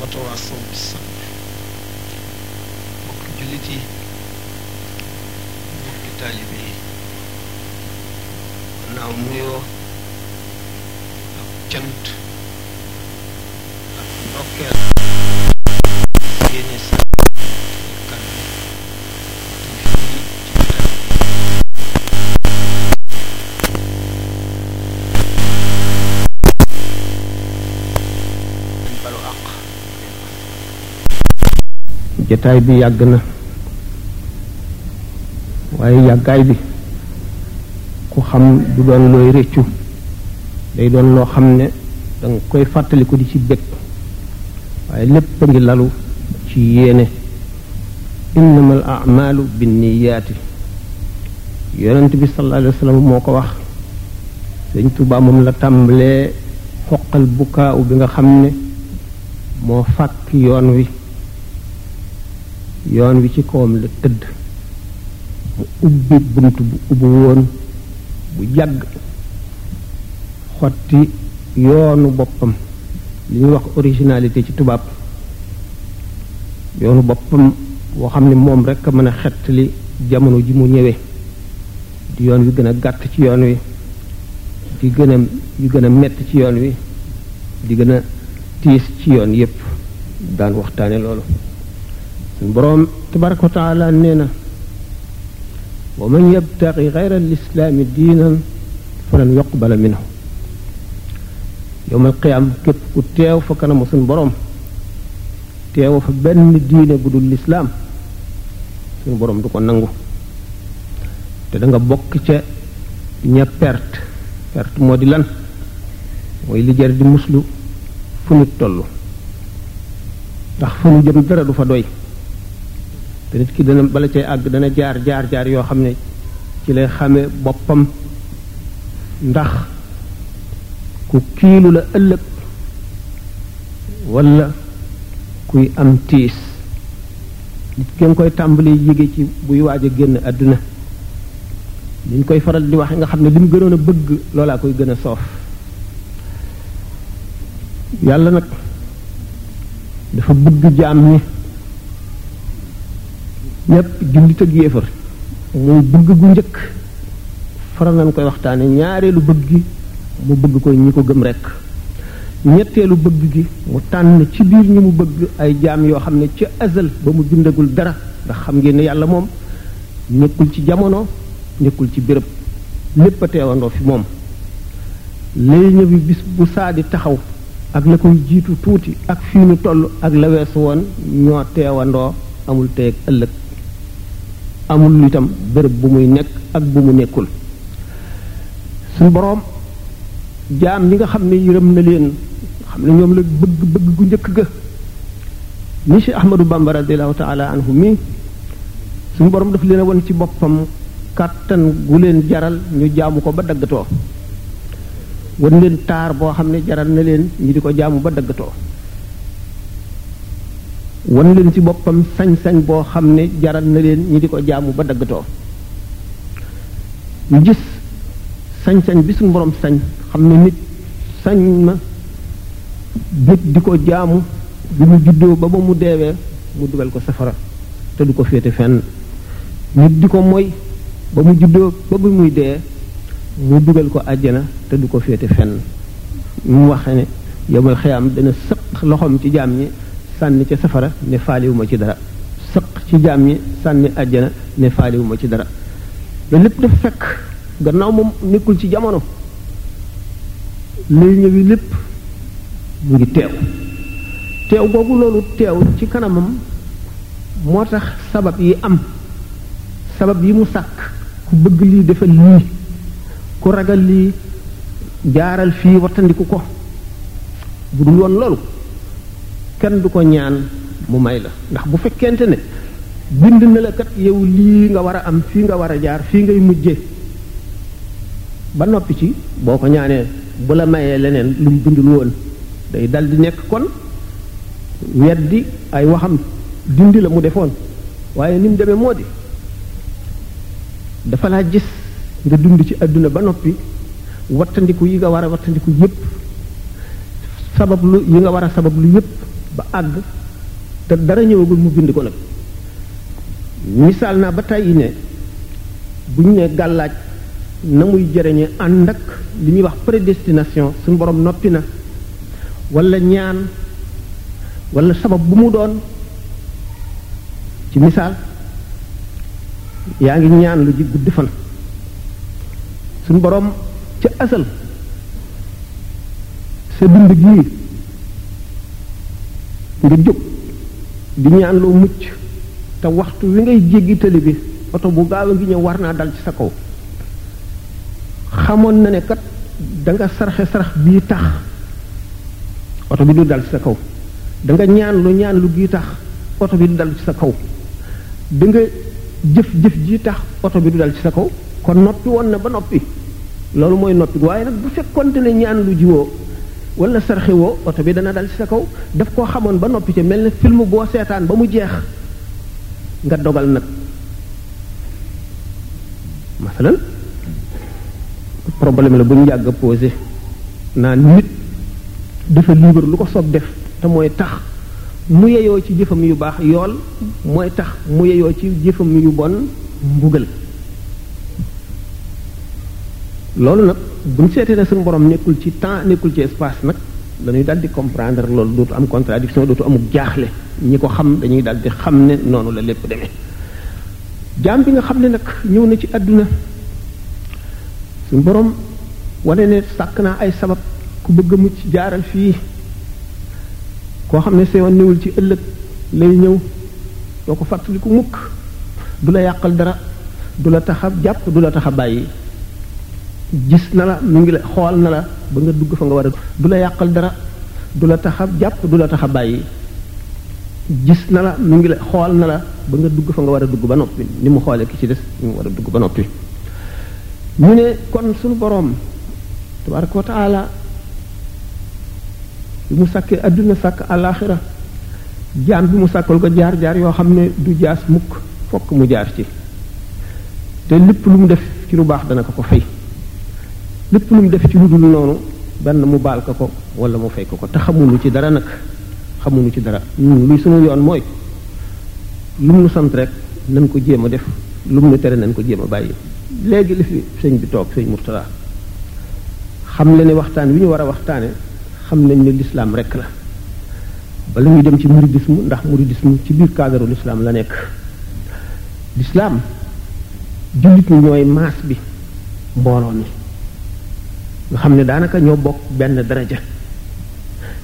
watawaasaw bi sabr bokk jullit yi bokki taalibe yi naaw nuyoo ak cant ak ndokkeel yéene sa jataay bi yàgg na waaye yàggaay bi ku xam du doon looy rëccu day doon loo xam ne danga koy fàttaliku di ci bëgg waaye lépp a ngi lalu ci yéene innama al amalu binniyaati yonent bi sallallahu alayhi wa sallam moo ko wax sëñ Tuubaa moom la tàmbalee xoqal bukaaw bi nga xam ne moo fàkk yoon wi yoon wi ci kawam la tëdd mu ubbi bunt bu ubbi woon bu jàgg xotti yoonu boppam li ñuy wax originalité ci tubaab yoonu boppam woo xam ne moom rek a mën a xett li jamono ji mu ñëwee di yoon wi gën a gàtt ci yoon wi di gën a yu gën a mett ci yoon wi di gën a tiis ci yoon yépp daan waxtaane loolu suñ boroom tabaraka wa taala nee na wa man yabtaqi gayra alislaami diinan falan yuqbala minhu yowmal qiyaam képp ku teew fa kanamu suñ boroom teewu fa benn diine bu dul lislaam suñu borom du ko nangu te da nga bokk ca ña perte perte moo di lan mooy li jar di muslu fu nit toll ndax fu ñu jëm dara du fa doy te nit ki dana bala cay àgg dana jaar jaar jaar yoo xam ne ci lay xame boppam ndax ku kiilu la ëllëg wala kuy am tiis nit ki nga koy tàmbali yége ci buy waaj a génn àdduna liñ koy faral di waxe nga xam ne li mu gënoon a bëgg loolaa koy gën a soof yàlla nag dafa bëgg jaam ñi ñépp jullit ak yéefar muy bëgg gu njëkk faral nañ koy waxtaane ñaareelu bëgg gi mu bëgg ko ñi ko gëm rekk ñetteelu bëgg gi mu tànn ci biir ñi mu bëgg ay jaam yoo xam ne ca azal ba mu bindagul dara ndax xam ngeen ne yàlla moom nekkul ci jamono nekkul ci béréb lépp a teewandoo fi moom lay ñëwi bis bu saa di taxaw ak la koy jiitu tuuti ak fii nu toll ak la weesu woon ñoo teewandoo amul teeg ëllëg amul itam bërëb bu muy nekk ak bu mu nekkul suñ boroom jaam ñi nga xam ne yërëm na leen xam ne ñoom la bëgg bëgg gu njëkk ga ni Cheikh Ahmadou Bamba radiallahu taala anhu mi suñu borom daf leen a won ci boppam kàttan gu leen jaral ñu jaamu ko ba daggatoo wan leen taar boo xam ne jaral na leen ñu di ko jaamu ba daggatoo wan leen ci boppam sañ-sañ boo xam ne jaral na leen ñu di ko jaamu ba daggatoo ñu gis sañ-sañ bi suñu borom sañ xam ne nit sañ na nit di ko jaamu bi mu juddoo ba ba mu deewee mu dugal ko safara te du ko féete fenn nit di ko moy ba mu juddoo ba bu muy dee mu dugal ko àjjana te du ko féete fenn mu wax ne yomal xiyaam dana sëq loxoom ci jaam ñi sànni ca safara ne faaliwuma ci dara sëq ci jaam ñi sànni àjjana ne faaliwuma ci dara loolu lépp dafa fekk gannaaw moom nekkul ci jamono lay ñëwi lépp mu ngi teew teew googu loolu teew ci kanamam moo tax sabab yi am sabab yi mu sàkk ku bëgg lii defal lii ku ragal lii jaaral fii wattandiku ko bu dul woon loolu kenn du ko ñaan mu may la ndax bu fekkente ne bind na la kat yow lii nga war a am fii nga war a jaar fii ngay mujje ba noppi ci boo ko ñaanee bu la mayee leneen lu mu bindul woon day dal di nekk kon weddi ay waxam dindi la mu defoon waaye ni mu demee moo di dafa laa gis nga dund ci àdduna ba noppi wattandiku yi nga war a wattandiku yépp sabablu yi nga war a sabablu yépp ba àgg te dara ñëwagul mu bind ko nag misaal naa ba tàyyi ne bu ñu ne gàllaaj na muy jëriñe ànd ak li ñuy wax prédestination suñu borom noppi na wala ñaan wala sabab bu mu doon ci misaal yaa ngi ñaan lu ji gudd fan suñu boroom ca asal sa dund gii nga jóg di ñaan loo mucc te waxtu wi ngay jéggi tali bi oto bu gaaw a ngi ñëw war naa dal ci sa kaw xamoon na ne kat da nga sarxe sarax bii tax oto bi du dal ci sa kaw da nga ñaan lu ñaan lu bii tax oto bi du dal ci sa kaw da nga jëf jëf ji tax oto bi du dal ci sa kaw kon noppi woon na ba noppi loolu mooy noppi waaye nag bu fekkonte ne ñaan lu jiwoo wala sarxe woo oto bi dana dal ci sa kaw daf koo xamoon ba noppi te mel ne film boo seetaan ba mu jeex nga dogal nag masalan problème la bu ñu yàgg a posé naa nit dafa libre lu ko soob def te mooy tax mu yeyoo ci jëfam yu baax yool mooy tax mu yeyoo ci jëfam yu bon mbugal loolu nag bu ñu seetee ne suñu borom nekkul ci temps nekkul ci espace nag dañuy daal di comprendre loolu dootu am contradiction dootu amuk jaaxle ñi ko xam dañuy daal di xam ne noonu la lépp demee jaam bi nga xam ne nag ñëw na ci àdduna suñu borom wane ne sàkk naa ay sabab ku bëgg a mucc jaaral fii koo xam ne seewoon newul ci ëllëg lay ñëw doo ko fàttaliku mukk du la yàqal dara du la tax a jàpp du la tax a bàyyi gis na la mu ngi la xool na la ba nga dugg fa nga war a du la yàqal dara du la tax a jàpp du la tax a bàyyi gis na la mu ngi la xool na la ba nga dugg fa nga war a dugg ba noppi ni mu xoolee ki ci des ni mu war a dugg ba noppi ñu ne kon suñu boroom tabaraka wa taala bi mu sàkkee adduna sàkk àllaaxira jaam bi mu sàkkal ko jaar-jaar yoo xam ne du jaas mukk fokk mu jaar ci te lépp lu mu def ci lu baax dana ko ko fay lépp lu mu def ci lu dul noonu benn mu baal ko ko wala mu fay ko ko te xamulu ci dara nag xamuñu ci dara ñun luy sunu yoon mooy lu mu sant rek nañ ko jéem a def lu mu tere nañ ko jéem a bàyyi léegi li fi sëñ bi toog sëñ Murtala xam le ne waxtaan wi ñu war a waxtaane xam nañ ne lislaam rek la bala ñuy dem ci muridisme ndax muridisme ci biir cadre lislaam la nekk lislaam jullit ñi ñooy maas bi mbooloo mi nga xam ne daanaka ñoo bokk benn daraja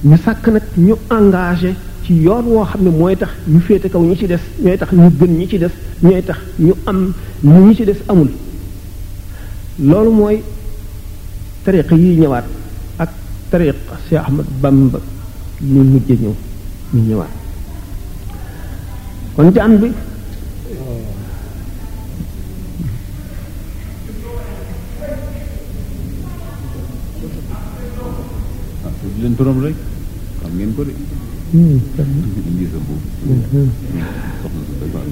ñu sàkk nag ñu engagé ci yoon woo xam ne mooy tax ñu féete kaw ñi ci des ñooy tax ñu gën ñi ci des ñooy tax ñu am ñu ñi ci des amul loolu mooy tariq yi ñëwaat ak tariq Cheikh Ahmad Bamba ñu mujj ñëw ñu ñëwaat kon jaan bi ah tudd leen turam rek xam ngeen ko de indi sa boobu soxna su defar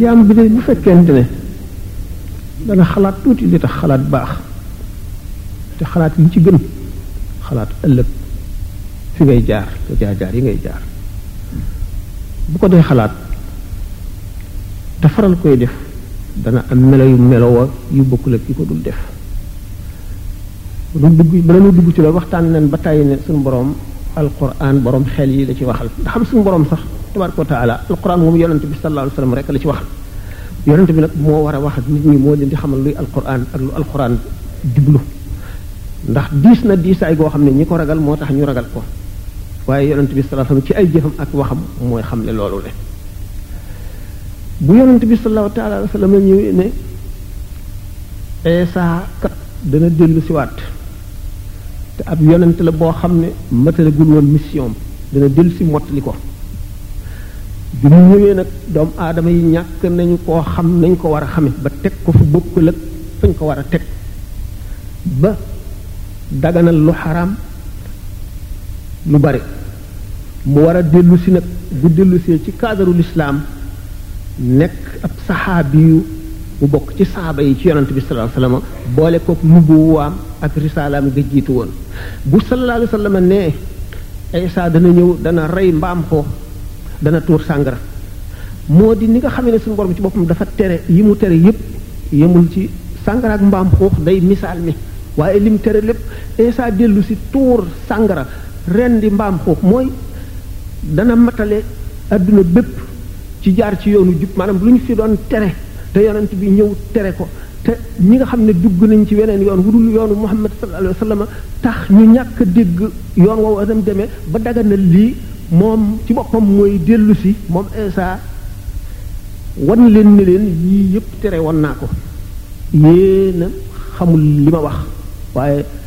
jaam bi de bu fekkente ne dana xalaat tuuti li tax xalaat baax te xalaat yi ci gën xalaat ëllëg fi ngay jaar te jaar jaar yi ngay jaar bu ko dee xalaat te faral koy def dana am melo yu melowa yu bokkul ak ki ko dul def lu dugg bala ñu dugg ci loolu waxtaan nañ ba tàyyi ne suñu borom alquran borom xel yi la ci waxal ndax xam suñu borom sax tabaraka wa taala alquran moom yonente bi sallallahu alayhi wa sallam rek la ci waxal yonente bi nag moo war a wax ak nit ñi moo leen di xamal luy alquran ak lu alquran diblu ndax diis na diisaay goo xam ne ñi ko ragal moo tax ñu ragal ko waaye yonente bi sallallahu alayhi wa sallam ci ay jëfam ak waxam mooy xamle loolu le bu yonent bi sallallahu taala alayhi wa sallam ñëwee ne Isa kat dana dellu siwaat te ab yonent la boo xam ne matalagul woon mission dana dellu si mottali ko bi mu ñëwee nag doomu aadama yi ñàkk nañu koo xam nañ ko war a xame ba teg ko fu bokkul ak fañ ko war a teg ba daganal lu xaraam lu bari mu war a dellu si nag bu dellu see ci cadre l'islam nekk ab saxaabi yu bu bokk ci saaba yi ci yonante bi sallallahu alayhi wasallam boole kook nubuwaam ak risaalaam ga jiitu woon bu sallallahu alayhi wasallam ne Isa dana ñëw dana rey mbaam xoo dana tuur sàngara moo di ni nga xam ne suñu borom ci boppam dafa tere yi mu tere yépp yemul ci sàngara ak mbaam xuux day misaal mi waaye lim tere lépp Isa dellu si tuur sàngara ren di mbaam xuux mooy dana matale adduna bépp ci jaar ci yoonu jub maanaam lu ñu fi doon tere te yonent bi ñëw tere ko te ñi nga xam ne dugg nañ ci weneen yoon wudul yoonu Muhammad sallallahu alayhi wa sallam tax ñu ñàkk dégg yoon woowu adam demee ba daganal lii moom ci boppam mooy dellu si moom Isa wan leen ne leen yii yëpp tere woon naa ko yéena xamul li ma wax waaye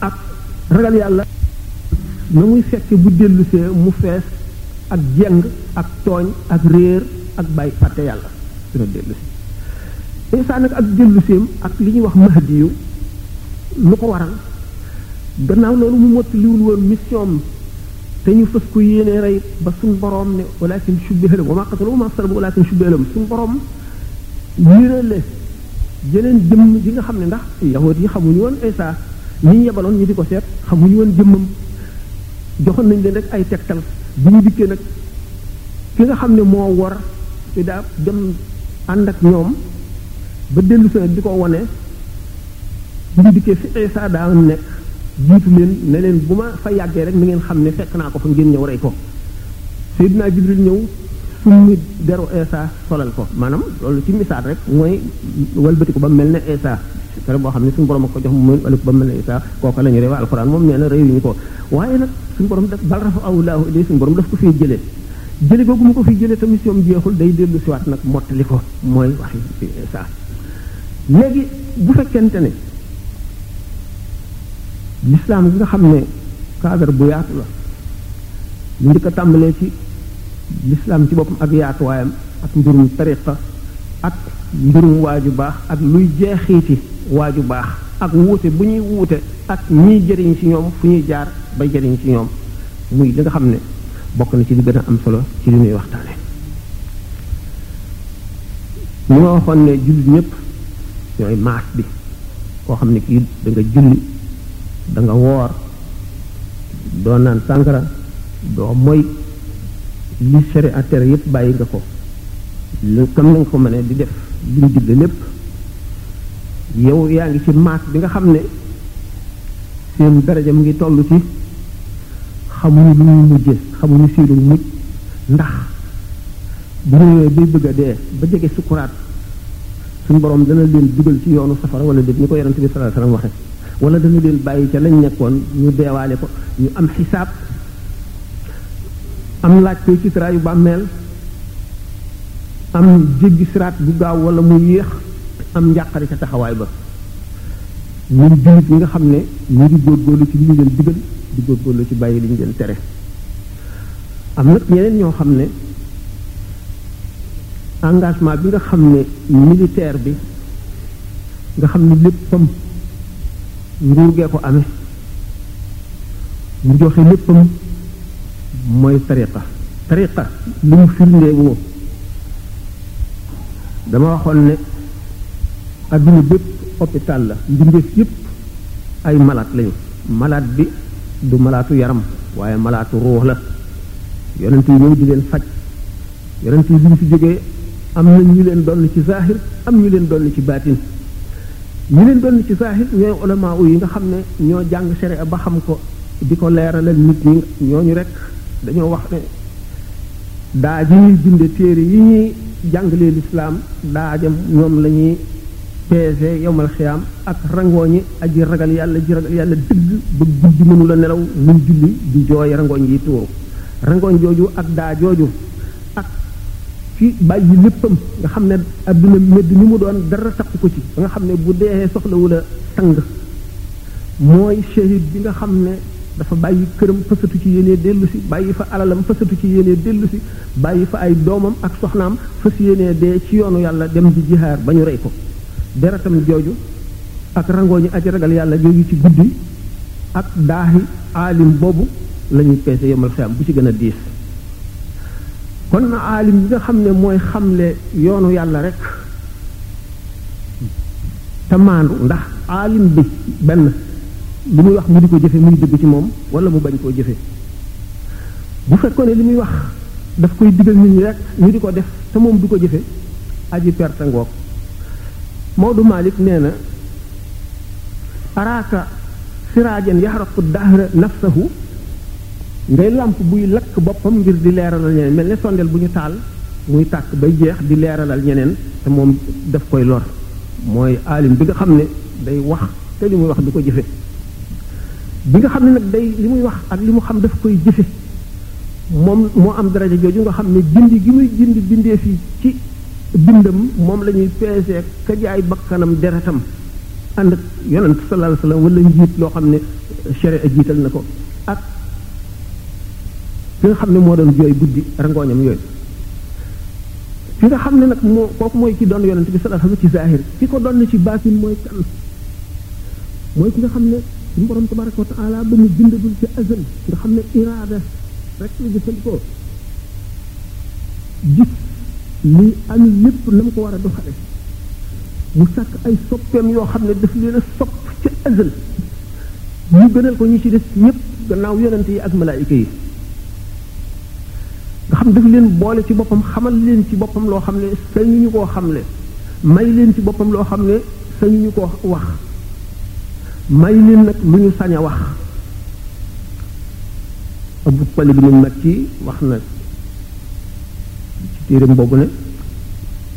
ak ragal yàlla na muy fekke bu dellusee mu fees ak jeng ak tooñ ak réer ak bàyyi fàtte yàlla dina dellusi insaan nag ak delluseem ak li ñuy wax mahdi yu lu ko waral gannaaw loolu mu mott liwul woon mission te ñu fës ko yéene rey ba suñ boroom ne walakin shubbiha lahum wa ma qataluhu ma salabu walakin shubbiha lahum suñ boroom nirale jeneen jëmm ji nga xam ne ndax yahoot yi xamuñu woon Isa ñi ñu yebaloon ñu di ko seet xamuñu woon jëmmam joxoon nañ leen rek ay tegtal bi ñu dikkee nag ki nga xam ne moo war te daa dem ànd ak ñoom ba dellu si di ko wane bu ñu dikkee fi Isa daa nekk jiitu leen ne leen bu ma fa yàggee rek ni ngeen xam ne fekk naa ko fa ngeen ñëw rey ko Seydina Jibril ñëw summi deru Isa solal ko maanaam loolu ci misaal rek mooy walbati ko ba mel ne Isa kere boo xam ne suñu borom a ko jox mu walbati ba mel ne Isa kooka la ñu réew alxuraan moom nee na réew ñu ko waaye nag suñu borom daf bal rafa awlaahu ilay suñu borom daf ko fee jëlee jële googu mu ko fi jëlee tamit soom jeexul day dellu siwaat nag mottali ko mooy wax yi saa léegi bu fekkente ne lislaam gi nga xam ne cadre bu yaatu la ñu njëkk a tàmbalee ci lislaam ci boppam ak yaatuwaayam ak mbirum tariqa ak mbirum waaju baax ak luy jeexiiti waaju baax ak wuute bu ñuy wuute ak ñiy jëriñ ci ñoom fu ñuy jaar ba jëriñ ci ñoom muy li nga xam ne bokk na ci li gën a am solo ci li ñuy waxtaane ñu ma waxoon ne jullit ñëpp ñooy maas bi koo xam ne kii da nga julli da nga woor doo naan sàngara doo moy li sere à tere yëpp bàyyi nga ko lu kam na nga ko mënee di def li ñu digle lépp yow yaa ngi ci maas bi nga xam ne seen daraja mu ngi toll ci xamuñu lu ñu mujje xamuñu seenu mujj ndax bu ñëwee bay bëgg a dee ba jege sukuraat suñu borom dana leen dugal ci yoonu safara wala déet ni ko yonente bi sallallahu alayhi wasallam waxe wala dana leen bàyyi ca lañ nekkoon ñu deewaale ko ñu am xisaab am laaj koy ci yu bàmmeel am jéggi siraat bu gaaw wala mu yéex am njàqare ca taxawaay ba ñun jullit ñi nga xam ne ñu ngi góorgóorlu ci li ñu leen digal di góorgóorlu ci bàyyi li ñu leen tere am nag ñeneen ñoo xam ne engagement bi nga xam ne militaire bi nga xam ne léppam nguur gee ko amee mu joxe léppam mooy tariqa tariqa li mu firndee woo dama waxoon ne adduna bépp hôpital la mbindeef yépp ay malade lañu malaat bi du malaatu yaram waaye malaatu ruux la yonent yi ñëw di leen faj yonent yi bi ñu fi jógee am na ñu leen doon ci zahir am ñu leen doon ci baatin ñu leen doon ci zahir ñooy ulama yi nga xam ne ñoo jàng sharia ba xam ko di ko leeralal nit ñi ñooñu rek dañoo wax ne daa ji ñuy binde téere yi ñuy jàngalee lislaam daajam ñoom la ñuy peese yowmal xiyaam ak rangooñi aji ragal yàlla ji ragal yàlla dëgg ba guddi mënu la nelaw muy julli di jooy rangooñ yi tuuru rangooñ jooju ak daa jooju ak ci bàyyi léppam nga xam ne adduna medd ni mu doon dara takku ko ci ba nga xam ne bu dee soxlawu la sang mooy shahid bi nga xam ne dafa bàyyi këram fasatu ci yéenee dellu si bàyyi fa alalam fasatu ci yéenee dellu si bàyyi fa ay doomam ak soxnaam fas yéenee dee ci yoonu yàlla dem di jihaar ba ñu rey ko deretam jooju ak rangooñu aji ragal yàlla jooju ci guddi ak daaxi aalim boobu la ñuy peese yomal xiyam bu ci gën a diis kon na aalim bi nga xam ne mooy xamle yoonu yàlla rek te maandu ndax aalim bi benn lu muy wax mu di ko jëfe muy dëgg ci moom wala mu bañ koo jëfe bu fekkoon ne li muy wax daf koy digal nit ñi rek ñu di ko def te moom du ko jëfe aji perte ngoog Maodo Malick nee na araaka siraajan yaxraqu dahra nafsahu ngay làmp buy lakk boppam ngir di leeralal ñeneen mel ne sondeel bu ñu taal muy tàkk bay jeex di leeralal ñeneen te moom daf koy lor mooy aalim bi nga xam ne day wax te li muy wax du ko jëfe bi nga xam ne nag day li muy wax ak li mu xam daf koy jëfe moom moo am daraja jooju nga xam ne dindi gi muy dindi bindee fii ci bindam moom la ñuy peesee ka jaay bakkanam deretam ànd ak yonent sallallahu alayhi wasallam wala njiit loo xam ne sharia jiital na ko ak ki nga xam ne moo doon jooy guddi rangooñam yooyu ki nga xam ne nag moo kooku mooy ki doon yonent bi sallallahu alayhi wasallam ci zahir ki ko doon ci baatin mooy kan mooy ki nga xam ne suñu borom tabaraka wa taala ba mu bindagul ci azal nga xam ne iraada rek la jëfandikoo gis li am lépp na mu ko war a doxale mu sàkk ay soppeem yoo xam ne daf leen a sopp ci azal ñu gënal ko ñu ci des ñëpp gannaaw yonent yi ak malaayika yi nga xam daf leen boole ci boppam xamal leen ci boppam loo xam ne sañu ñu koo xamle may leen ci boppam loo xam ne sañu ñu ko wax may leen nag lu ñu sañ a wax abu pali bi nag ci wax na ci téeram boobu ne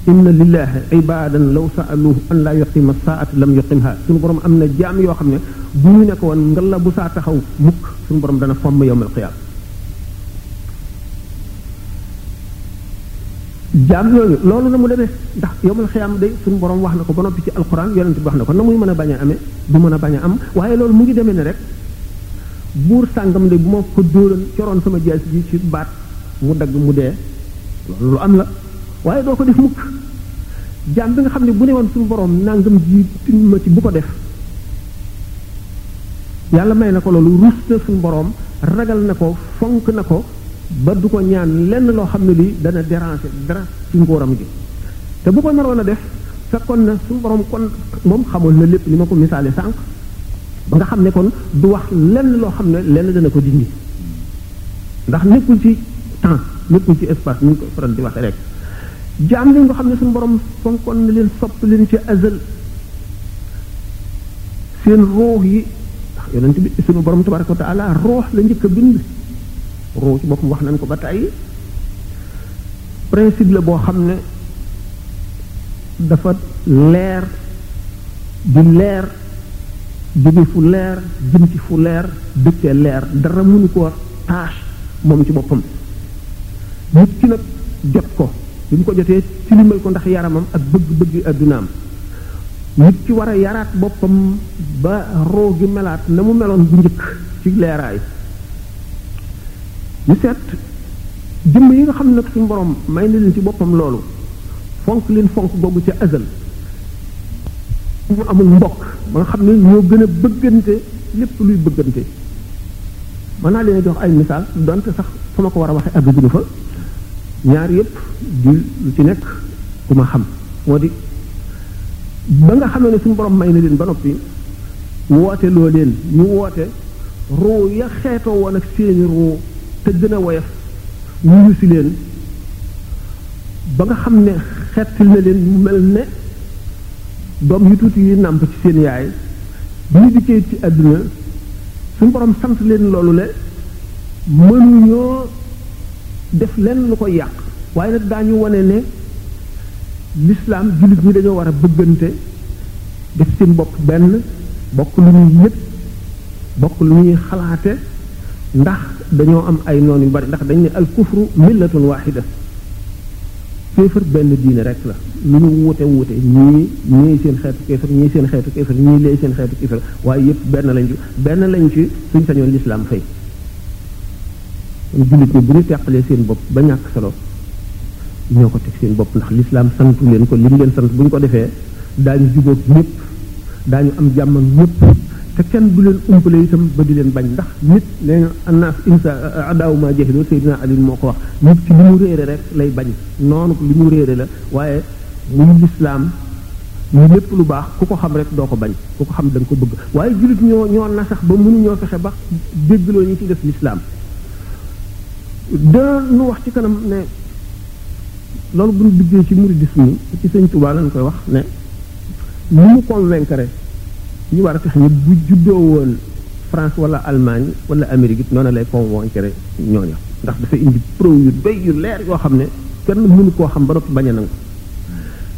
inna lillahi ibadan law saaluhu an laa yuqima saat lam yuqimha suñu borom am na jaam yoo xam ne bu ñu nekk woon nga la bu saa taxaw mukk suñu borom dana fomm yowmal qiyaam jaam yooyu loolu na mu demee ndax yowmal xiyaam day suñu borom wax na ko ba noppi ci alxuraan yonent bi wax na ko na muy mën a bañ a amee du mën a bañ a am waaye loolu mu ngi demee ne rek buur sàngam de bu ma ko dóoran coroon sama jaas ji ci baat mu dagg mu dee loolu lu am la waaye doo ko def mukk jaam bi nga xam ne bu ne woon suñu borom nangam ji tin ma ci bu ko def yàlla may na ko loolu rus na suñu borom ragal na ko fonk na ko ba du ko ñaan lenn loo xam ne lii dana déranger dara ci nguuram gi te bu ko naroon a def fekkoon na suñu borom kon moom xamoon na lépp ni ma ko misaale sànq ba nga xam ne kon du wax lenn loo xam ne lenn dana ko dindi ndax nekkul ci temps nekkul ci espace ni ñu ko faral di waxee rek jaam li nga xam ne suñu borom fonkoon na leen sopp leen ci azal seen ruux yi ndax yonent bi suñu borom tabaraka wa taala ruux la njëkk a bind ruu ci boppam wax nañ ko ba tey principe la boo xam ne dafa leer di leer jóge fu leer jëm ci fu leer dëkkee leer dara mënu ko tâche moom ci boppam nit ki nag jot ko bi mu ko jotee tilimal ko ndax yaramam ak bëgg-bëggi addunaam nit ki war a yaraat boppam ba roo gi melaat na mu meloon bu njëkk ci leeraay ñu seet jëmm yi nga xam nag suñu borom may na leen ci boppam loolu fonk leen fonk googu ca azal ñu amul mbokk ba nga xam ne ñoo gën a bëggante lépp luy bëggante mën naa leen jox ay misaal donte sax fa ma ko war a waxee àgg fa ñaar yëpp di lu ci nekk ku ma xam moo di ba nga xamee ne suñu borom may na leen ba noppi woote loo leen ñu woote ruu ya xeetoo woon ak seeni ruu te gën a woyof wuyu si leen ba nga xam ne xeetil na leen mu mel ne doom yu tuuti yi nàmp ci seen yaay bi ñu dikkee ci àdduna suñu borom sant leen loolu le mënuñoo def lenn lu ko yàq waaye nag daañu wane ne lislaam jullit ñi dañoo war a bëggante def seen bopp benn bokk lu ñuy yëg bokk lu ñuy xalaate ndax dañoo am ay noon yu bari ndax dañ ne al kufru millatun waxida kéefër benn diine rek la lu ñu wuute wuute ñii ñii seen xeetu kéefër ñii seen xeetu kéefër ñii lee seen xeetu kéefër waaye yëpp benn lañ ci benn lañ ci suñ sañoon lislaam fay jullit ñi bu ñu teqalee seen bopp ba ñàkk solo ñoo ko teg seen bopp ndax lislaam santu leen ko li mu leen sant bu ñu ko defee daañu jubóog ñëpp daañu am jàmm ak ñëpp te kenn du leen umpale itam ba di leen bañ ndax nit nee na annaas insa adaawu maa jeexidoo Seydina Ali moo ko wax nit ki li mu réere rek lay bañ noonu li mu réere la waaye muy lislaam muy lépp lu baax ku ko xam rek doo ko bañ ku ko xam da nga ko bëgg waaye jullit ñoo ñoo nasax ba mënuñoo fexe ba déggloo ñu ci def lislaam da nu wax ci kanam ne loolu bu ñu duggee ci muridisme ci sëñ Tuubaa lañ koy wax ne lu mu convaincre ñu war a tax ñu bu juddoo woon France wala Allemagne wala Amérique it noonu lay convaincre ñooñu ndax dafa indi preuve yu doy yu leer yoo xam ne kenn mënu koo xam ba noppi bañ a nangu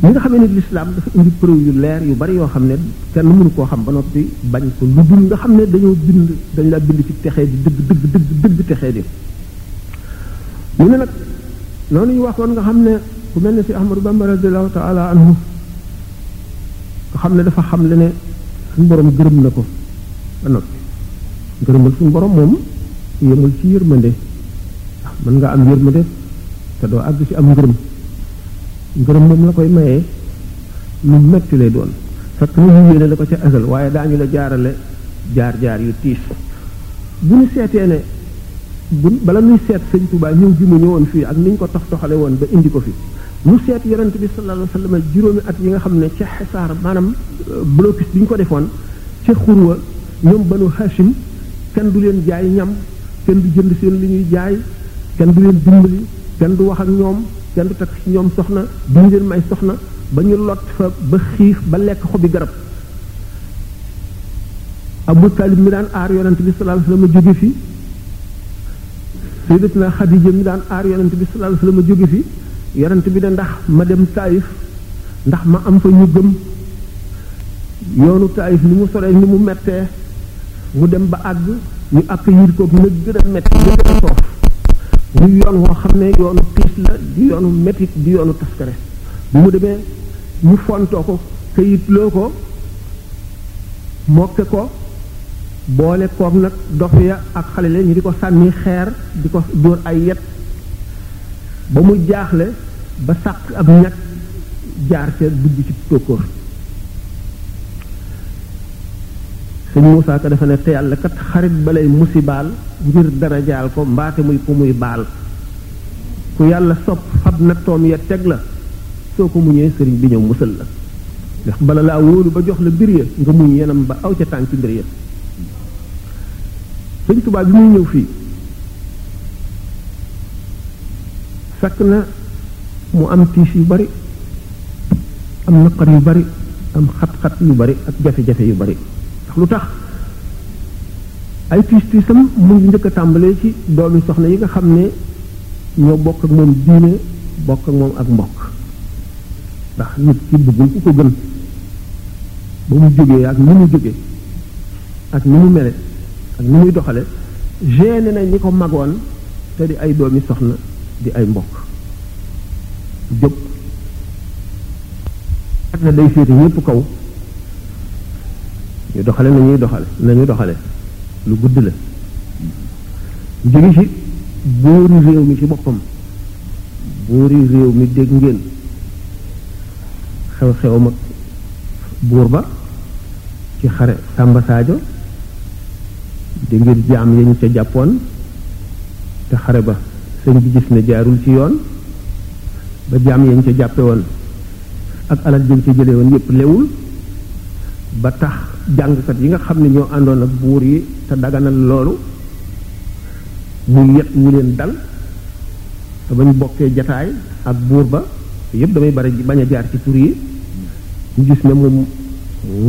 li nga xamee ne lislaam dafa indi preuve yu leer yu bari yoo xam ne kenn mënu koo xam ba noppi bañ ko lu dul nga xam ne dañoo bind dañ la bind ci texee di dëgg dëgg dëgg dëgg texee di mu ne nag noonu ñu waxoon nga xam ne ku mel ne si Ahmadu Bamba radiallahu taala anhu nga xam ne dafa xam le ne suñu borom gërëm na ko ba noppi gërëmal suñu borom moom yemul ci yërmande ndax mën nga am yërmande te doo àgg ci am ngërëm ngërëm moom la koy mayee lu metti lay doon fekk na ñu yéene la ko ca asal waaye daañu la jaarale jaar-jaar yu tiis bu ñu seetee ne bu bala ñuy seet sëñ Tuubaa ñëw ji mu ñëwoon fii ak ni ñu ko tox toxale woon ba indi ko fi ñu seet yonent bi sallallahu alayhi wa sallam juróomi at yi nga xam ne ca xesaar maanaam blocus bi ñu ko defoon ca xurwa ñoom banu Hashim kenn du leen jaay ñam kenn du jënd seen li ñuy jaay kenn du leen dimbali kenn du wax ak ñoom kenn du takk ci ñoom soxna duñ leen may soxna ba ñu lot fa ba xiif ba lekk xobi garab Abu Talib mi daan aar yonent bi sallallahu alayhi wasallam jóge fi Sayyidatuna Xadija mi daan aar yonent bi sallallahu alayhi wasallam jóge fi yonent bi ne ndax ma dem Taayif ndax ma am fa ñu gëm yoonu Taayif ni mu soree ni mu mettee mu dem ba àgg ñu accueillir ko na gën a metti na gën a soof muy yoon woo xam ne yoonu tiis la di yoonu mettit di yoonu taskare bu mu demee ñu fontoo ko këyitloo ko mokke ko boole koog nag dof ya ak xale la ñu di ko sànni xeer di ko dóor ay yet ba mu jaaxle ba sàq ab ñag jaar ca dugg ci tóokóor sëñ Moussa Ka dafa ne te yàlla kat xarit balay musibaal ngir dara jaal ko mbaate muy ku muy baal ku yàlla sopp fab na toom ya teg la soo ko muñee sëriñ bi ñëw musal la ndax bala laa wóolu ba jox la bir ya nga muñ yenam ba aw ca tànki mbir ya sëñ Tuubaa bi muy ñëw fii sakk na mu am tiis yu bari am naqar yu bari am xat-xat yu bari ak jafe-jafe yu bari ndax lu tax ay tiis tiisam mu ngi njëkk a tàmbalee ci doomi soxna yi nga xam ne ñoo bokk ak moom diine bokk ak moom ak mbokk ndax nit ki bëggul ku ko gën ba mu jógee ak ni mu jógee ak ni mu mele ak ni muy doxale gêné na ñi ko magoon te di ay doomi soxna di ay mbokk jóg at na day féete ñëpp kaw ñu doxale nañuy doxale nañu doxale lu gudd la jóge ci buuri réew mi ci boppam buuri réew mi dégg ngeen xew-xew mag buur ba ci xare Samba Sadio dégg ngeen jaam ya ñu ca jàppoon te xare ba sëñ bi gis ne jaarul ci yoon ba jaam yañ ca jàppe woon ak alal jëm ca jële woon yépp lewul ba tax jàngkat yi nga xam ne ñoo àndoon ak buur yi te daganal loolu muy yet ñu leen dal te bañ bokkee jataay ak buur ba yépp damay bari bañ a jaar ci tur yi ñu gis ne moom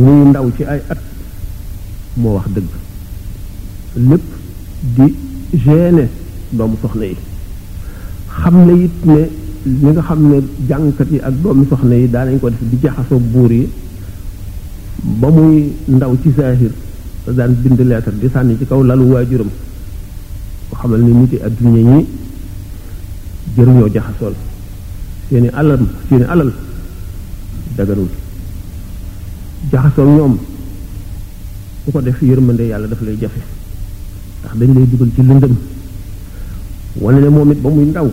muy ndaw ci ay at moo wax dëgg lépp di gêner doomu soxna yi xam ne it ne li nga xam ne jàngkat yi ak doomu soxna yi daanañ ko def di jaxasoo buur yi ba muy ndaw ci zahir daan bind lettre di sànni ci kaw lalu waajuram ko xamal ni nit yi adduna ñi jëruñoo jaxasool seeni alal seeni alal daganul jaxasool ñoom ku ko def yërmande yàlla daf lay jafe ndax dañ lay dugal ci lëndëm wala ne moom it ba muy ndaw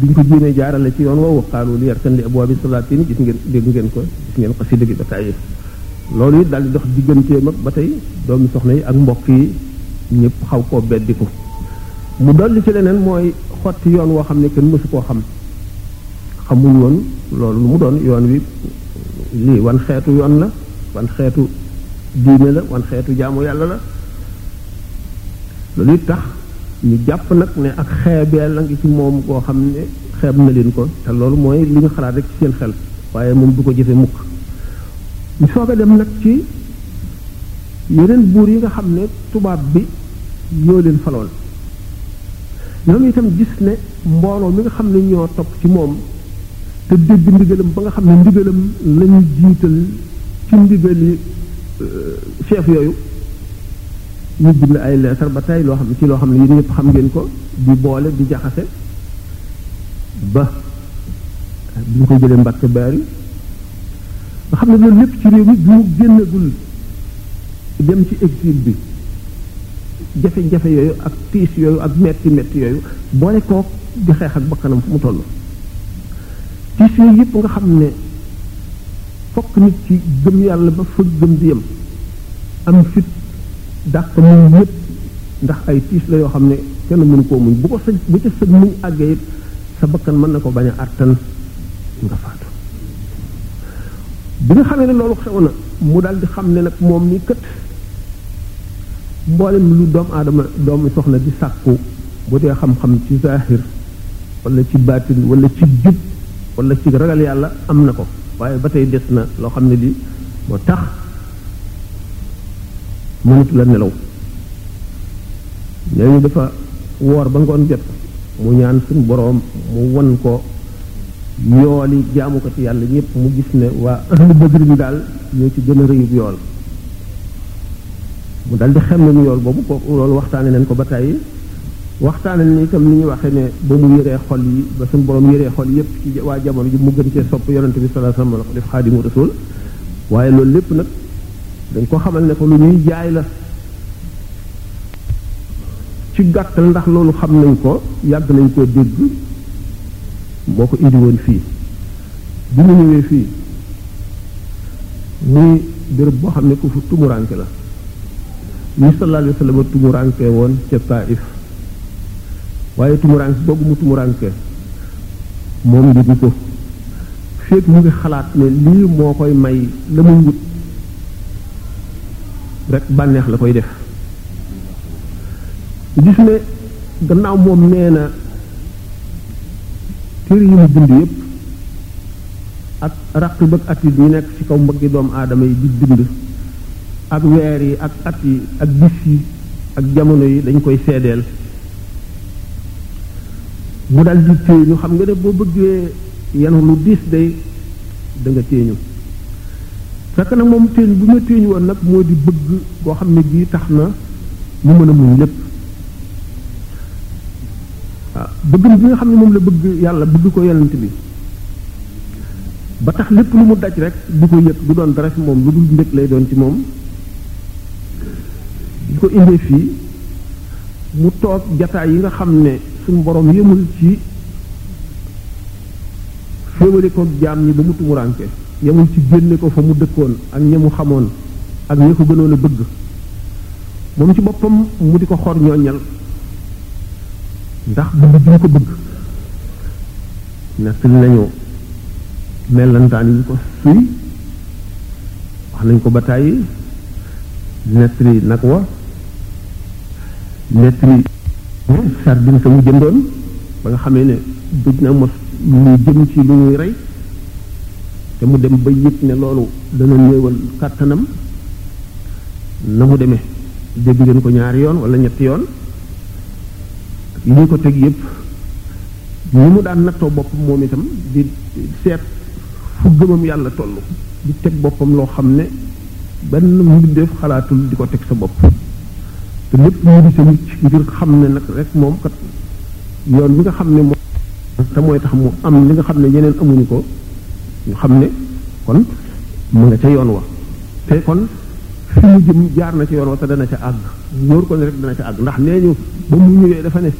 biñ ko jéemee jaarale ci yoon woowu xaalu li yarkan li abwaabi salaatin gis ngeen dégg ngeen ko gis ngeen xasida gi ba tàyyi loolu it daal di dox digganteem ak ba tey doomi soxna yi ak mbokk yi ñëpp xaw koo beddiku mu dolli ci leneen mooy xotti yoon woo xam ne kenn mësu koo xam xamuñ woon loolu lu mu doon yoon wi lii wan xeetu yoon la wan xeetu diine la wan xeetu jaamu yàlla la loolu it tax ñu jàpp nag ne ak xeebeel la ngi ci moom koo xam ne xeeb na leen ko te loolu mooy li ñu xalaat rek ci seen xel waaye moom du ko jëfe mukk ñu soog a dem nag ci yeneen buur yi nga xam ne tubaab bi ñoo leen faloon ñoom itam gis ne mbooloo mi nga xam ne ñoo topp ci moom te dégg ndigalam ba nga xam ne ndigalam la ñu jiital ci ndigali chef yooyu ñu bind ay leetar ba tey loo xam ne ci loo xam ne yéen ñëpp xam ngeen ko di boole di jaxase ba bi ñu ko jëlee Mbàkke Baari nga xam ne loolu lépp ci réew mi bu mu génnagul dem ci exil bi jafe-jafe yooyu ak tiis yooyu ak metti metti yooyu boole kook di xeex ak bakkanam fu mu toll tiis yooyu yëpp nga xam ne fokk nit ci gëm yàlla ba fa gëm di yem am fit dàq muñ yëpp ndax ay tiis la yoo xam ne kenn mënu koo muñ bu ko sa bu ca sëg muñ àggee it sa bakkan mën na ko bañ a àttan nga faat bi nga xamee ne loolu xew na mu daal di xam ne nag moom ni kët mboolem lu doom aadama doomu soxna di sàkku bu dee xam-xam ci zahir wala ci baatin wala ci jub wala ci ragal yàlla am na ko waaye ba tey des na loo xam ne lii moo tax mënatu la nelaw nee ñu dafa woor ba ngoon jot mu ñaan suñu boroom mu won ko yooli jaamu ko ci yàlla ñëpp mu gis ne waa ahlu badri bi daal ñoo ci gën a rëyub yool mu dal di xem nañu yool boobu ko loolu waxtaane nañ ko ba tey waxtaane ni itam ni ñu waxee ne ba mu yëree xol yi ba suñu borom yëree xol yëpp ci waa jamono ji mu gën cee sopp yonente bi sallallahu alayhi wasallam la ko def xaadimu rasul waaye loolu lépp nag dañ ko xamal ne ko lu ñuy jaay la ci gàttal ndax loolu xam nañ ko yàgg nañ koo dégg moo ko indi woon fii bi mu ñëwee fii muy béréb boo xam ne ku fu tumuranke la ni sallallahu alayhi wa sallam tumuranke woon ca Taif waaye tumuranke boobu mu tumuranke moom yëgu ko féet mu ngi xalaat ne lii moo koy may la muy wut rek bànneex la koy def gis ne gannaaw moom nee na téere yi mu bind yépp ak raqib ak at yi ñu nekk ci kaw mbëggi doomu aadama yi di bind ak weer yi ak at yi ak bis yi ak jamono yi dañ koy seedeel mu dal di téeñu xam nga ne boo bëggee yenu lu diis day da nga téeñu fekk nag moom téeñ bi ma téeñ woon nag moo di bëgg boo xam ne bii tax na mu mën a muñ lépp waaw bëggam bi nga xam ne moom la bëgg yàlla bëgg ko yonent bi ba tax lépp lu mu daj rek du ko yëg du doon dara fi moom lu dul mbég lay doon ci moom di ko indee fii mu toog jataay yi nga xam ne suñu borom yëmul ci féewale ko jaam ñi ba mu tumuraanke yemul ci génne ko fa mu dëkkoon ak ña mu xamoon ak ña ko gënoon a bëgg moom ci boppam mu di ko xor ñooñal ndax bëgg bi mu ko bëgg nettali nañu mellantaan yi ko suy wax nañ ko ba tàyyi nettali nag wa nettali sardine sa mu jëndoon ba nga xamee ne duj na mos lu jëm ci lu ñuy rey te mu dem ba yëg ne loolu dana néewal kàttanam na mu demee dégg ngeen ko ñaari yoon wala ñetti yoon yi ñu ko teg yëpp ni mu daan nattoo boppam moom itam di seet fu gëmam yàlla toll di teg boppam loo xam ne benn mbindeef xalaatul di ko teg sa bopp te lépp mu di sa mucc ngir xam ne nag rek moom kat yoon bi nga xam ne moom te mooy tax mu am li nga xam ne yeneen amuñu ko ñu xam ne kon mu nga ca yoon wa te kon fi mu jëm jaar na ca yoon wa te dana ca àgg wóor ko ne rek dana ca àgg ndax nee ñu ba mu ñëwee dafa ne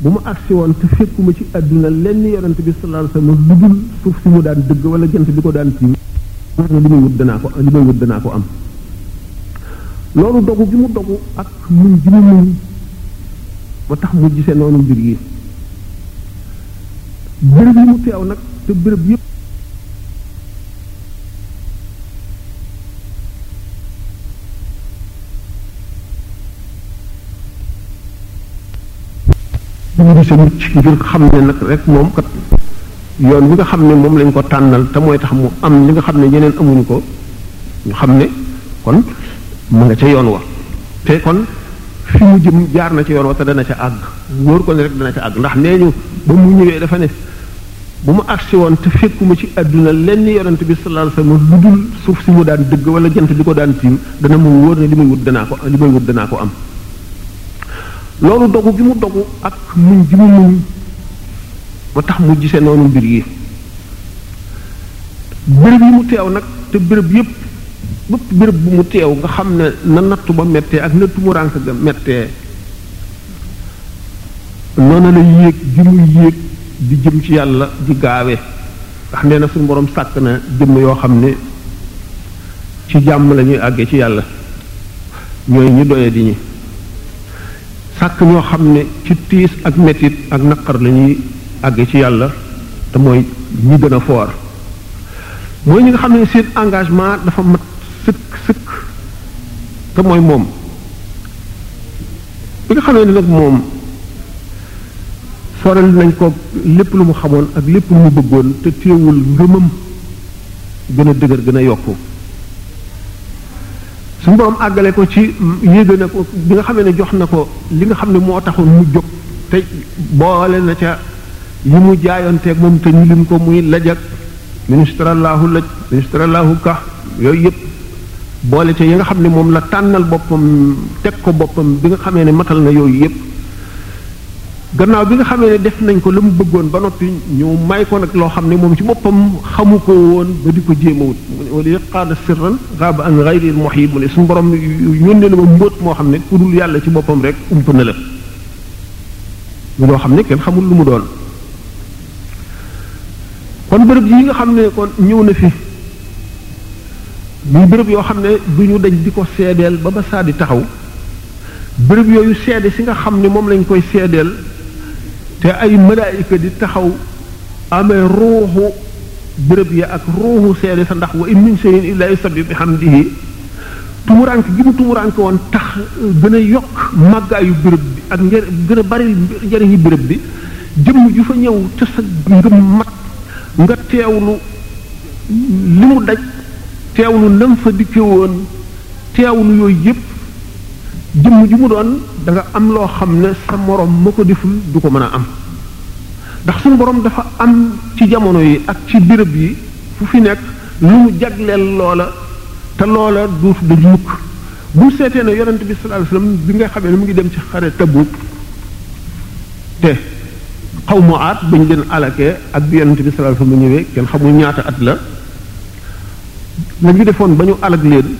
bu mu agsi woon te fekkuma ci àdduna lenn yonent bi sallallahu alayhi wasallam lu dul suuf si mu daan dëgg wala jant bi ko daan tiim wax ne li may wut danaa ko li may wut danaa ko am loolu dogu gi mu dogu ak muñ gi mu muñ ba tax mu gisee noonu mbir yi béréb yi mu teew nag te béréb yëpp ñu di sa mucc ngir xam ne nag rek moom kat yoon bi nga xam ne moom lañ ko tànnal te mooy tax mu am li nga xam ne ñeneen amuñu ko ñu xam ne kon mu nga ca yoon wa te kon fi mu jëm jaar na ci yoon wa te dana ca àgg wóor ko ne rek dana ca àgg ndax nee ñu ba mu ñëwee dafa ne bu mu agsi woon te fekkuma ci àdduna lenn yonent bi sallallahu alayhi wasallam lu dul suuf si mu daan dëgg wala jant bi ko daan tiim dana mu wóor ne li muy wut danaa ko li muy wut danaa ko am loolu dogu gi mu dogu ak muñ gi mu muñ ba tax mu gisee noonu mbir yi béréb yi mu teew nag te béréb yépp bépp béréb bu mu teew nga xam ne na nattu ba mettee ak na tumuraank ga mettee noonu la yéeg gi mu yéeg di jëm ci yàlla di gaawe ndax nee na suñu borom sàkk na jëmm yoo xam ne ci jàmm la ñuy àggee ci yàlla ñooy ñu doye di ñi sàkk ñoo xam ne ci tiis ak metit ak naqar la ñuy àgge ci yàlla te mooy ñi gën a foor mooy ñi nga xam ne seen engagement dafa mat sëkk sëkk te mooy moom bi nga xamee ne nag moom soral nañ ko lépp lu mu xamoon ak lépp lu mu bëggoon te téewul ngëmam gën a dëgër gën a yokku suñu borom àggale ko ci yéege na ko bi nga xamee ne jox na ko li nga xam ne moo taxoon mu jóg te boole na ca yi mu jaayoonteeg moom te ñu lim ko muy lajak ministre allahu laj ministre allahu ka yooyu yëpp boole ca yi nga xam ne moom la tànnal boppam teg ko boppam bi nga xamee ne matal na yooyu yëpp gannaaw bi nga xamee ne def nañ ko la mu bëggoon ba noppi ñu may ko nag loo xam ne moom ci boppam xamu ko woon ba di ko jéem a wut wala yaqaada sirran raaba an gayri muhib mu ne suñu borom yónnee na ma mbóot moo xam ne ku dul yàlla ci boppam rek ump na la loo xam ne kenn xamul lu mu doon kon bërëb yi nga xam ne kon ñëw na fi muy bërëb yoo xam ne du ñu dañ di ko seedeel ba ba saa di taxaw bërëb yooyu seede si nga xam ni moom lañ koy seedeel te ay malaayika di taxaw amee ruuxu bërëb ya ak ruuxu seede sa ndax wa in min shay'in illa yusabbihu bihamdihi tumurank gi mu tumurank woon tax gën a yokk màggaayu bërëb bi ak njër gën a bari njëriñu bërëb bi jëmm ju fa ñëw te sa ngëm mat nga teewlu li mu daj teewlu nam fa dikke woon teewlu yooyu yëpp jëmm ju mu doon da nga am loo xam ne sa morom ma ko deful du ko mën a am ndax suñu borom dafa am ci jamono yi ak ci béréb yi fu fi nekk lu mu jagleel loola te loola duuf du mukk bu seetee ne yonent bi sallallahu alayhi wasallam bi nga xamee ne mu ngi dem ci xare Tabuk te xaw mu aat bañ leen alakee ak bi yonent bi sallallahu alayhi wasallam ñëwee kenn xamul ñaata at la la ñu defoon ba ñu alag leen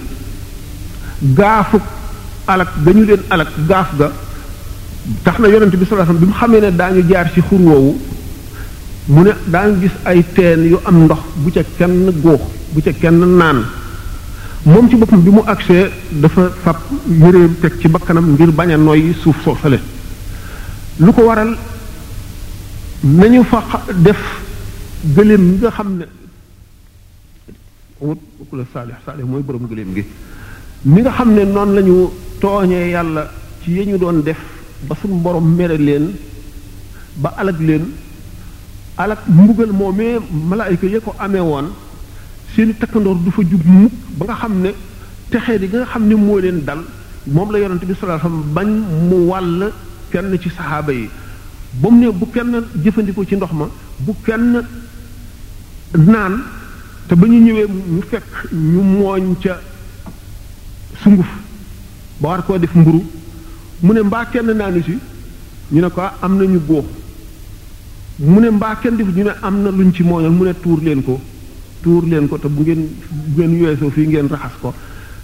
gaafuk alak dañu leen alak gaaf ga tax na yonent bi sallallahu alayhi wasallam bi mu xamee ne daañu jaar ci xur woowu mu ne daañu gis ay teen yu am ndox bu ca kenn góox bu ca kenn naan moom ci boppam bi mu agsee dafa fab yëreem teg ci bakkanam ngir bañ a noyyi suuf soo fale lu ko waral nañu fa def gëléem nga xam ne wut ku la saalix saalix mooy borom gëléem gi ni nga xam ne noonu la ñu tooñee yàlla ci yi ñu doon def ba suñu borom mere leen ba alag leen alag mbugal moomee malaayika ya ko amee woon seeni takkandoor du fa jub mukk ba nga xam ne texee di nga xam ne moo leen dal moom la yonent bi sallallahu alayhi wasallam bañ mu wàll kenn ci saxaaba yi ba mu ne bu kenn jëfandikoo ci ndox ma bu kenn naan te ba ñu ñëwee ñu fekk ñu mooñ ca sunguf ba war koo def mburu mu ne mbaa kenn naanu si ñu ne ko ah, am nañu góox mu ne mbaa kenn def ñu ne am na luñ ci mooñal mu ne tuur leen ko tuur leen ko te bu ngeen bu ngeen weesoo fii ngeen raxas ko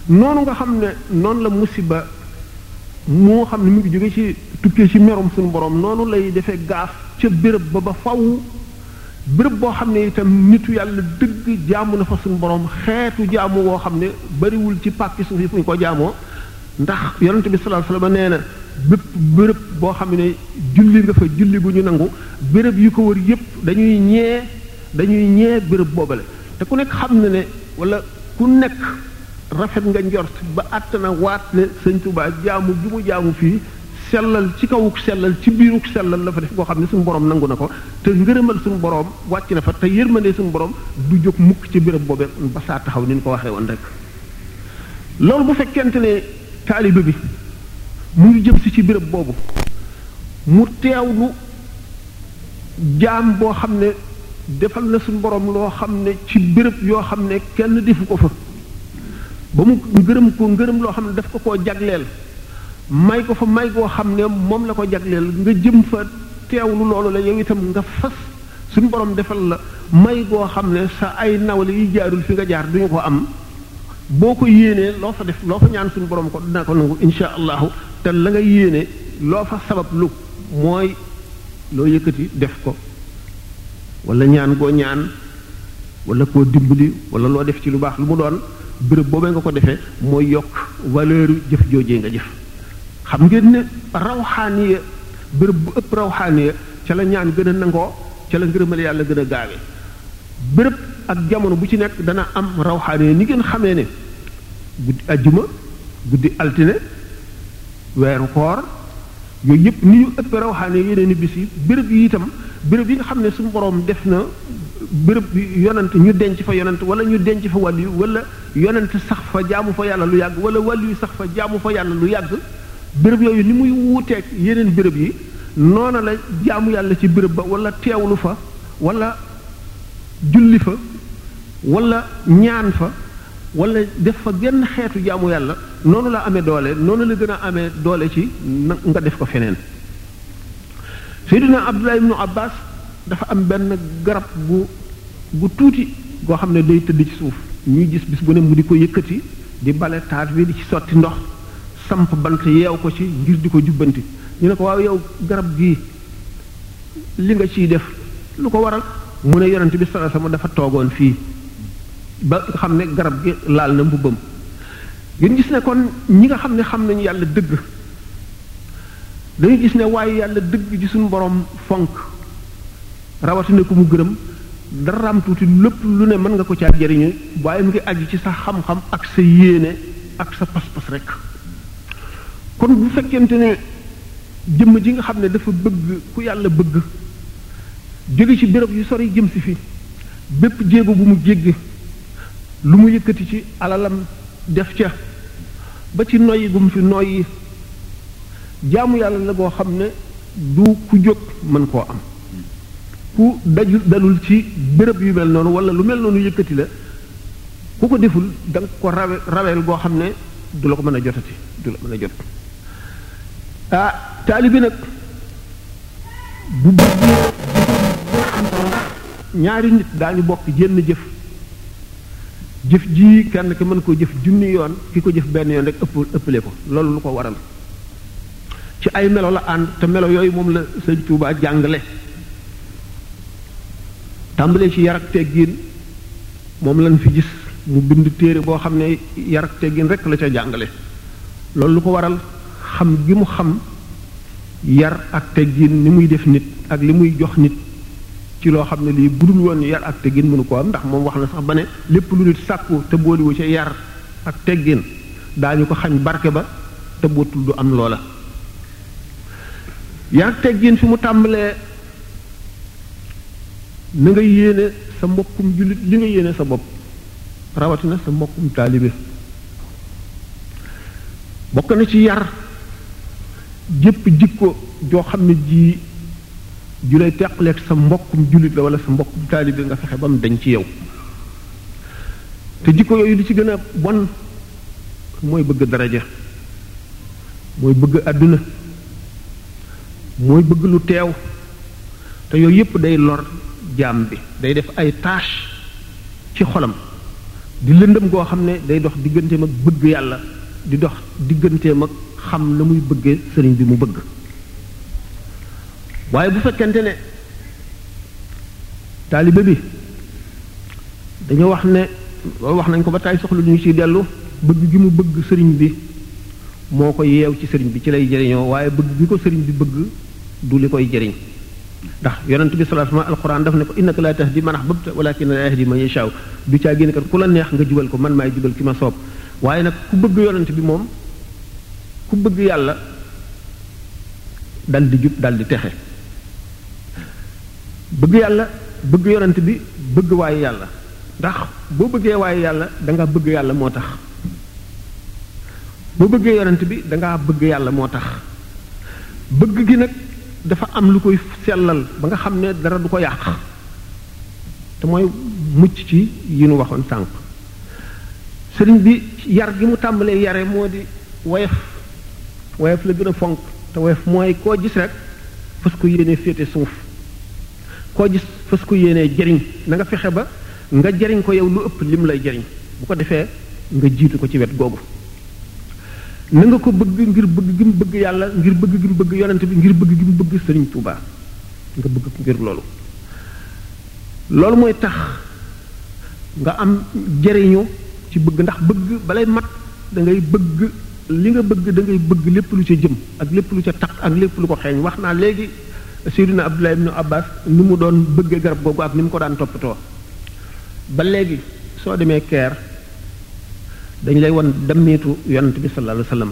noonu nga xam ne noonu la musiba moo xam ne mu ngi jóge ci tukkee ci merum suñu borom noonu lay defee gaaf ca béréb ba ba faw béréb boo xam ne itam nitu yàlla dëgg jaamu na fa suñu borom xeetu jaamu woo xam ne bariwul ci pàkki suuf yi fu ñu ko jaamoo ndax yonent bi sallallahu alayhi wasallam nee na bépp béréb boo xam ne julli nga fa julli bu ñu nangu béréb yu ko wër yépp dañuy ñee dañuy ñee béréb boobale te ku nekk xam na ne wala ku nekk rafet nga njort ba àtt na waat ne sëñ Tuubaa jaamu ju mu jaamu fii sellal ci kawuk sellal ci biiruk sellal la fa def koo xam ne suñu borom nangu na ko te ngërëmal suñu borom wàcc na fa te yërmande suñu borom du jóg mukk ci béréb boobee ba saa taxaw ni ñu ko waxee woon rek loolu bu fekkente ne taalibe bi mu ngi jëm si ci béréb boobu mu teewlu jaam boo xam ne defal na suñu borom loo xam ne ci béréb yoo xam ne kenn defu ko fa ba mu ngërëm ko ngërëm loo xam ne daf ko koo jagleel may ko fa may goo xam ne moom la ko jagleel nga jëm fa teewlu loolu la yow itam nga fas suñu borom defal la may goo xam ne sa ay nawle yi jaarul fi nga jaar duñu ko am boo ko yéenee loo fa def loo fa ñaan suñu borom ko dina ko nangu insha allahu te la nga yéene loo fa sabab lu mooy loo yëkkati def ko wala ñaan goo ñaan wala koo dimbali wala loo def ci lu baax lu mu doon béréb boobee nga ko defee mooy yokk valeur jëf joojee nga jëf xam ngeen ne rawxaaniya béréb bu ëpp rawxaaniya ca la ñaan gën a nangoo ca la ngërëmal yàlla gën a gaawee béréb ak jamono bu ci nekk dana am rawxaaniya ni ngeen xamee ne guddi ajjuma guddi altine weeru koor yooyu yëpp ni ñu ëpp rawaxaane yeneen i bis yi béréb yi itam béréb yi nga xam ne suñu borom def na béréb yonent ñu denc fa yonent wala ñu denc fa wàll yu wala yonent sax fa jaamu fa yàlla lu yàgg wala wàll yu sax fa jaamu fa yàlla lu yàgg béréb yooyu ni muy wuuteeg yeneen béréb yi noona la jaamu yàlla ci béréb ba wala teewlu fa wala julli fa wala ñaan fa wala def fa genn xeetu jaamu yàlla noonu la amee doole noonu la gën a amee doole ci na nga def ko feneen Seydina Abdullah ibnu Abbas dafa am benn garab gu gu tuuti goo xam ne day tëdd ci suuf ñuy gis bis bu ne mu di ko yëkkati di bale taat bi di ci sotti ndox samp bant yeew ko ci ngir di ko jubbanti ñu ne ko waaw yow garab gii li nga ciy def lu ko waral mu ne yonent bi sallallahu alayhi wasallam dafa toogoon fii ba xam ne garab gi laal na mbubbam ngeen gis ne kon ñi nga xam ne xam nañu yàlla dëgg dañu gis ne waaye yàlla dëgg ji suñu borom fonk rawatina ku mu gërëm daraam tuuti lépp lu ne mën nga ko caa jëriñu waaye mu ngi aju ci sa xam-xam ak sa yéene ak sa pas-pas rek kon bu fekkente ne jëmm ji nga xam ne dafa bëgg ku yàlla bëgg jóge ci béréb yu sori jëm si fi bépp jéego bu mu jéggi lu mu yëkkati ci alalam def ca ba ci noyyi gu mu fi noyyi jaamu yàlla la goo xam ne du ku jóg mën koo am ku daju dalul ci béréb yu mel noonu wala lu mel noonu yëkkati la ku ko deful da nga ko rawe raweel goo xam ne du la ko mën a jotati du la mën a jot ah taalibi nag bu bëggee ñaari nit daañu bokk jenn jëf jëf ji kenn ki mën koo jëf junni yoon ki ko jëf benn yoon rek ëpp ëppale ko loolu lu ko waral ci ay melo la ànd te melo yooyu moom la sëñ Tuubaa jàngale tàmbalee ci yar ak teggin moom lañ fi gis mu bind téere boo xam ne yar ak teggin rek la ca jàngale loolu lu ko waral xam gi mu xam yar ak teggin ni muy def nit ak li muy jox nit ci loo xam ne lii bu dul woon yar ak teggin mënu ko am ndax moom wax na sax ba ne lépp lu nit sàkku te booliwu ca yar ak teggin daañu ko xañ barke ba te bootul du am loola yar ak teggin fi mu tàmbalee na nga yéene sa mbokkum jullit li nga yéene sa bopp rawatina sa mbokkum taalibe bokk na ci yar jëpp jikko joo xam ne ji ju lay teqaleeg sa mbokkum jullit la wala sa mbokkum taalibe nga fexe ba mu dañ ci yow te jikko yooyu li ci gën a bon mooy bëgg daraja mooy bëgg àdduna mooy bëgg lu teew te yooyu yépp day lor jaam bi day def ay tâche ci xolam di lëndëm goo xam ne day dox digganteem ak bëgg yàlla di dox digganteem ak xam na muy bëggee sëriñ bi mu bëgg waaye bu fekkente ne taalibe bi dañoo wax ne loolu wax nañ ko ba tey soxla ñu ci dellu bëgg gi mu bëgg sëriñ bi moo ko yeew ci sëriñ bi ci lay jëriñoo waaye bëgg gi ko sëriñ bi bëgg du li koy jëriñ ndax yonent bi sallallahu alayhi wasallam alquran daf ne ko innaka la tahdi man ahbabta walakin la yahdi man yashaa du caa génn kat ku la neex nga jubal ko man maay jubal ki ma soob waaye nag ku bëgg yonent bi moom ku bëgg yàlla dal di jub dal di texe bëgg yàlla bëgg yonent bi bëgg waaye yàlla ndax boo bëggee waaye yàlla da nga bëgg yàlla moo tax boo bëggee yonent bi da ngaa bëgg yàlla moo tax bëgg gi nag dafa am lu koy sellal ba nga xam ne dara du ko yàq te mooy mucc ci yi nu waxoon sànq sëriñ bi yar gi mu tàmbalee yare moo di woyof woyof la gën a fonk te woyof mooy koo gis rek fas ko yéenee féete suuf koo gis fas ko yéenee jëriñ na nga fexe ba nga jëriñ ko yow lu ëpp lim lay jëriñ bu ko defee nga jiitu ko ci wet googu na nga ko bëgg ngir bëgg gi mu bëgg yàlla ngir bëgg gi mu bëgg yonent bi ngir bëgg gi mu bëgg sëriñ Tuubaa nga bëgg ngir loolu loolu mooy tax nga am jëriñu ci bëgg ndax bëgg balay mat da ngay bëgg li nga bëgg da ngay bëgg lépp lu ca jëm ak lépp lu ca taq ak lépp lu ko xeeñ wax naa léegi Seydina Abdullah ibnu Abbas ni mu doon bëggee garab googu ak ni mu ko daan toppatoo ba léegi soo demee keer dañ lay won dammiitu yonent bi sallallahu alayhi wa sallam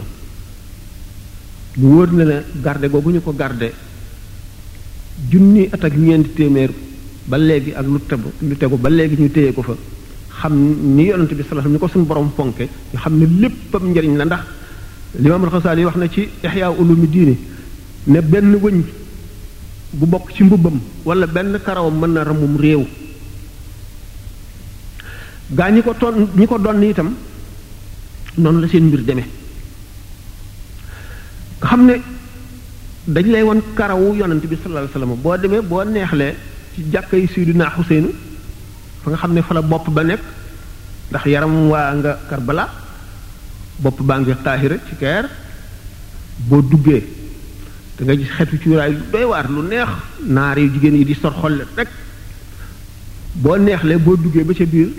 mu wóor na ne garde googu ñu ko garde junni at ak ñeenti téeméer ba léegi ak lu tegu lu tegu ba léegi ñu téye ko fa xam ni yonent bi sallallahu ni ko suñu borom fonke ñu xam ne léppam njëriñ la ndax Limaam Al-Xasaali wax na ci Ihyaa Ulumi Diini ne benn wëñ bu bokk ci mbubbam wala benn karawam mën na ramum réew gaa ñi ko ton ñi ko donn itam noonu la seen mbir demee nga xam ne dañ lay won karawu yonent bi sallallahu alayhi wasallam boo demee boo neexlee ci jàkka yi Seydina Xuseynu fa nga xam ne fa la bopp ba nekk ndax yaram waa nga Karbala bopp baa ngi Qahira ci Caire boo duggee da nga gis xetu cuuraay lu doy waar lu neex naar yu jigéen yi di sor xolle rek boo neexlee boo duggee ba ca biir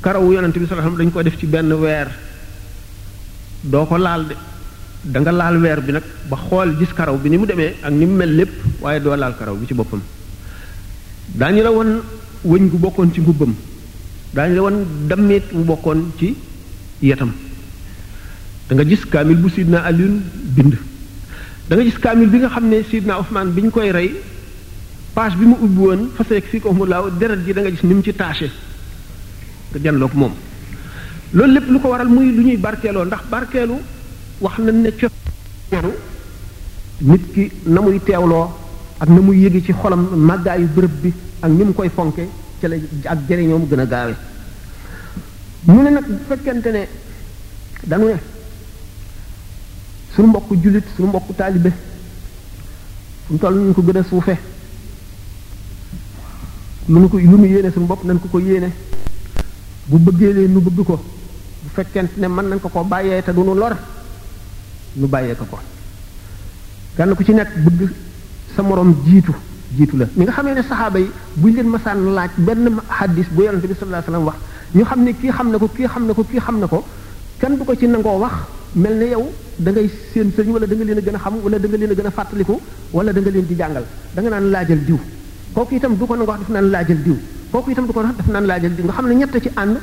karawu yonent bi sallallahu alayhi wasallam dañ ko def ci benn weer doo ko laal de da nga laal weer bi nag ba xool gis karaw bi ni mu demee ak ni mu mel lépp waaye doo laal karaw bi ci boppam daañu la woon wëñ gu bokkoon ci mbubbam daañu la woon dammeet bu bokkoon ci yetam da nga gis kaamil bu sidna Alioune bind da nga gis kaamil bi nga xam ne sidna Ousmane bi ñu koy rey page bi mu ubbi woon faseek fii ko mu laaw deret ji da nga gis ni mu ci taché nga janloog moom loolu lépp lu ko waral muy lu ñuy barkeeloo ndax barkeelu wax nañ ne cot teelu nit ki na muy teewloo ak na muy yëge ci xolam màggaayu bërëb bi ak ni mu koy fonke ci la ak jëriñoom gën a gaawe ñu ne nag bu fekkente ne dañu ne suñu mbokku jullit suñu mbokku taalibe fu mu toll ñu ko gën a suufe lu nu ko lu nu yéene suñu bopp nañ ko ko yéene bu bëggee leen nu bëgg ko bu fekkent ne mën nañ ko ko bàyyee te du nu lor nu bàyyee ko ko kenn ku ci nekk bëgg sa moroom jiitu jiitu la ñi nga xamee ne saxaaba yi buñ leen masaan laaj benn hadis bu yonente bi sallallahu alayhi wasallam wax ñu xam ne kii xam na ko kii xam na ko kii xam na ko kenn du ko ci nangoo wax mel ne yow da ngay seen sëñ wala da nga leen a gën a xam wala da nga leen a gën a fàttaliku wala da nga leen di jàngal da nga naan laajal diw kooku itam du ko nangu wax daf naan laajal diw kooku itam du ko wax daf naan laajal diw nga xam ne ñett ci ànd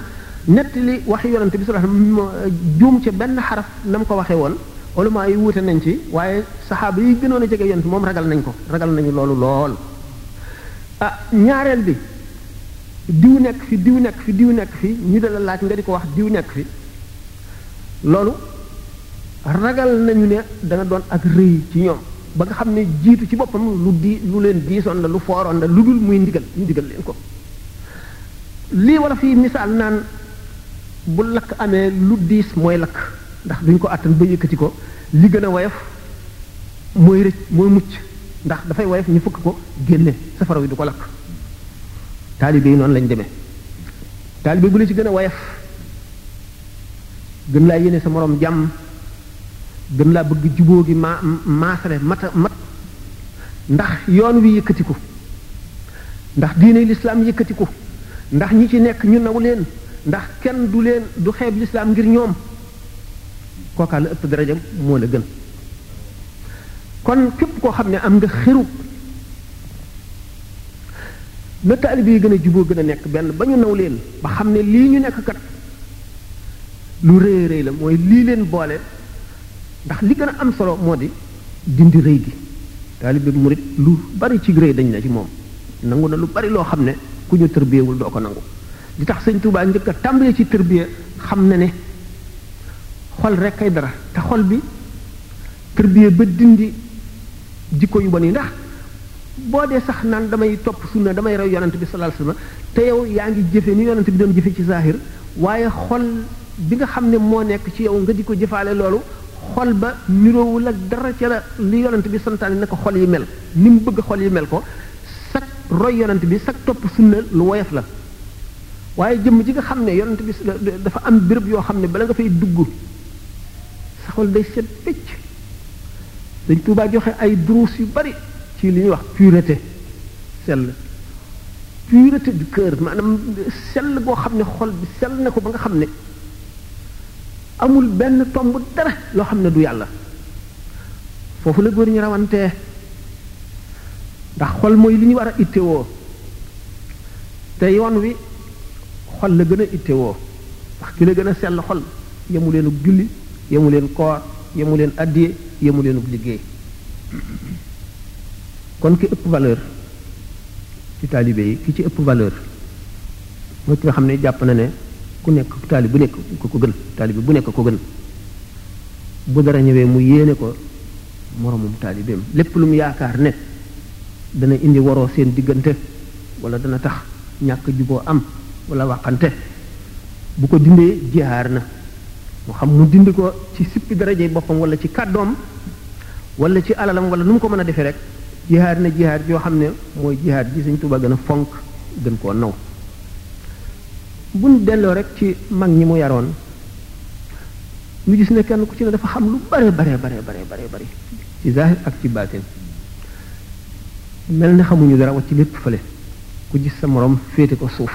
nett li waxi yonante bi sallallahu alayhi wasallam juum ca benn xaraf na mu ko waxee woon ulama yi wuute nañ ci waaye saxaaba yi gënoon a jege yonent moom ragal nañ ko ragal nañu loolu lool ah ñaareel bi diw nekk fi diw nekk fi diw nekk fi ñu dala laaj nga di ko wax diw nekk fi loolu ragal nañu ne dana doon ak rëy ci ñoom ba nga xam ne jiitu ci boppam lu di lu leen diisoon la lu fooroon la lu dul muy ndigal ñu digal leen ko lii wala fii misaal naan bu lakk amee lu diis mooy lakk ndax duñ ko àttan ba yëkkati ko li gën a woyof mooy rëcc mooy mucc ndax dafay woyof ñu fukk ko génne safara wi du ko lakk taalibe yi noonu lañ demee taalibe bu la ci gën a woyof gën laa yéene sa moroom jàmm gën laa bëgg jubóo gi ma maasale mat mat ndax yoon wi yëkkatiku ndax diine lislaam yëkkatiku ndax ñi ci nekk ñu naw leen ndax kenn du leen du xeeb lislaam ngir ñoom kookaa la ëpp daraja moo la gën kon képp koo xam ne am nga xëru na taalibe yi gën a juboo gën a nekk benn ba ñu naw leen ba xam ne lii ñu nekk kat lu rëy rëy la mooy lii leen boole ndax li gën a am solo moo di dindi rëy gi taalibe bi murit lu bari ci rëy dañ na ci moom nangu na lu bari loo xam ne ku ñu tërbiyewul doo ko nangu di tax sëñ Tuubaa njëkk a tàmbalee ci tërbiye xam na ne xol rek kay dara te xol bi tërbiyee ba dindi jikko yu bon yi ndax boo dee sax naan damay topp sunna damay rew yonent bi sallallahu alayhi wasallam te yow yaa ngi jëfe ni yonent bi doon jëfe ci zahir waaye xol bi nga xam ne moo nekk ci yow nga di ko jëfaale loolu xol ba niroowul ak dara ca la li yonent bi santaane na ko xol yi mel ni mu bëgg xol yi mel ko sag roy yonent bi sag topp sunna lu woyof la waaye jëmm ji nga xam ne yonent bi dafa am béréb yoo xam ne bala nga fay dugg sa xol day set picc dañ tuubaa joxe ay duruus yu bari ci li ñuy wax pureté sell pureté du cœur maanaam sell boo xam ne xol bi sell na ko ba nga xam ne amul benn tomb dara loo xam ne du yàlla foofu la góor ñi rawantee ndax xol mooy li ñu war a ittewoo te yoon wi xol la gën a ittewoo ndax ki la gën a sell xol yemu leen ub julli yemu leen koor yemu leen addiye yemu leen ub liggéey kon ki ëpp valeur ci taalibe yi ki ci ëpp valeur mooy ki nga xam ne jàpp na ne ku nekk taalib bu nekk ko ko gën taalibe bu nekk ko gën bu dara ñëwee mu yéene ko moromum taalibeem lépp lu mu yaakaar ne dana indi waroo seen diggante wala dana tax ñàkk juboo am wala waxante bu ko dindee jihaar na mu xam mu dindi ko ci sippi daraje boppam wala ci kàddoom wala ci alalam wala nu mu ko mën a defee rek jihaar na jihaar yoo xam ne mooy jihaar ji Sëñ Tuubaa gën a fonk gën koo naw buñ delloo rek ci mag ñi mu yaroon ñu gis ne kenn ku ci ne dafa xam lu bare bare bare bare bare bare ci zahir ak ci baatin mel na xamuñu dara wacc lépp fële ku gis sa moroom féete ko suuf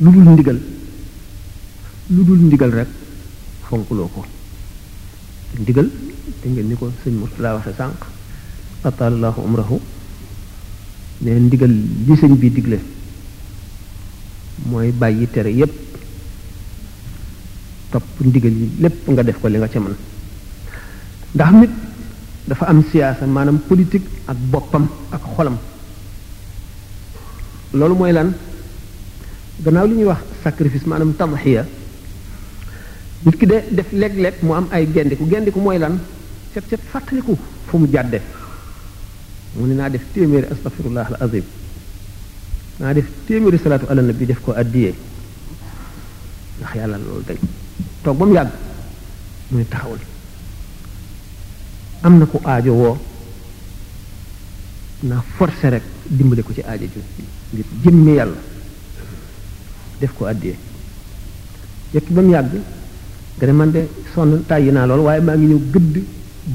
lu dul ndigal lu dul ndigal rek fonkuloo ko ndigal te ngeen ni ko sëñ Murtala waxe sànq ataalallahu umrahu ne ndigal li sëñ bi digle mooy bàyyi tere yépp topp ndigal yi lépp nga def ko li nga ca mën ndax nit dafa am siyaasa maanaam politique ak boppam ak xolam loolu mooy lan gannaaw li ñuy wax sacrifice maanaam tadxiya nit ki de def léeg-léeg mu am ay gendiku gendiku mooy lan set set fàttaliku fu mu jàdde mu ne naa def téeméeri astaghfirullah al azim naa def téeméeri salaatu ala nabi def ko addiyee ndax yàlla loolu tey toog ba mu yàgg mu ne taxawal am na ku aajo woo naa forcé rek dimbale ko ci aajo ju ngir jëmmi yàlla def ko àddiyee yekki ba mu yàgg nga ne man de sonn tàyyi naa lool waaye maa ngi ñëw gëdd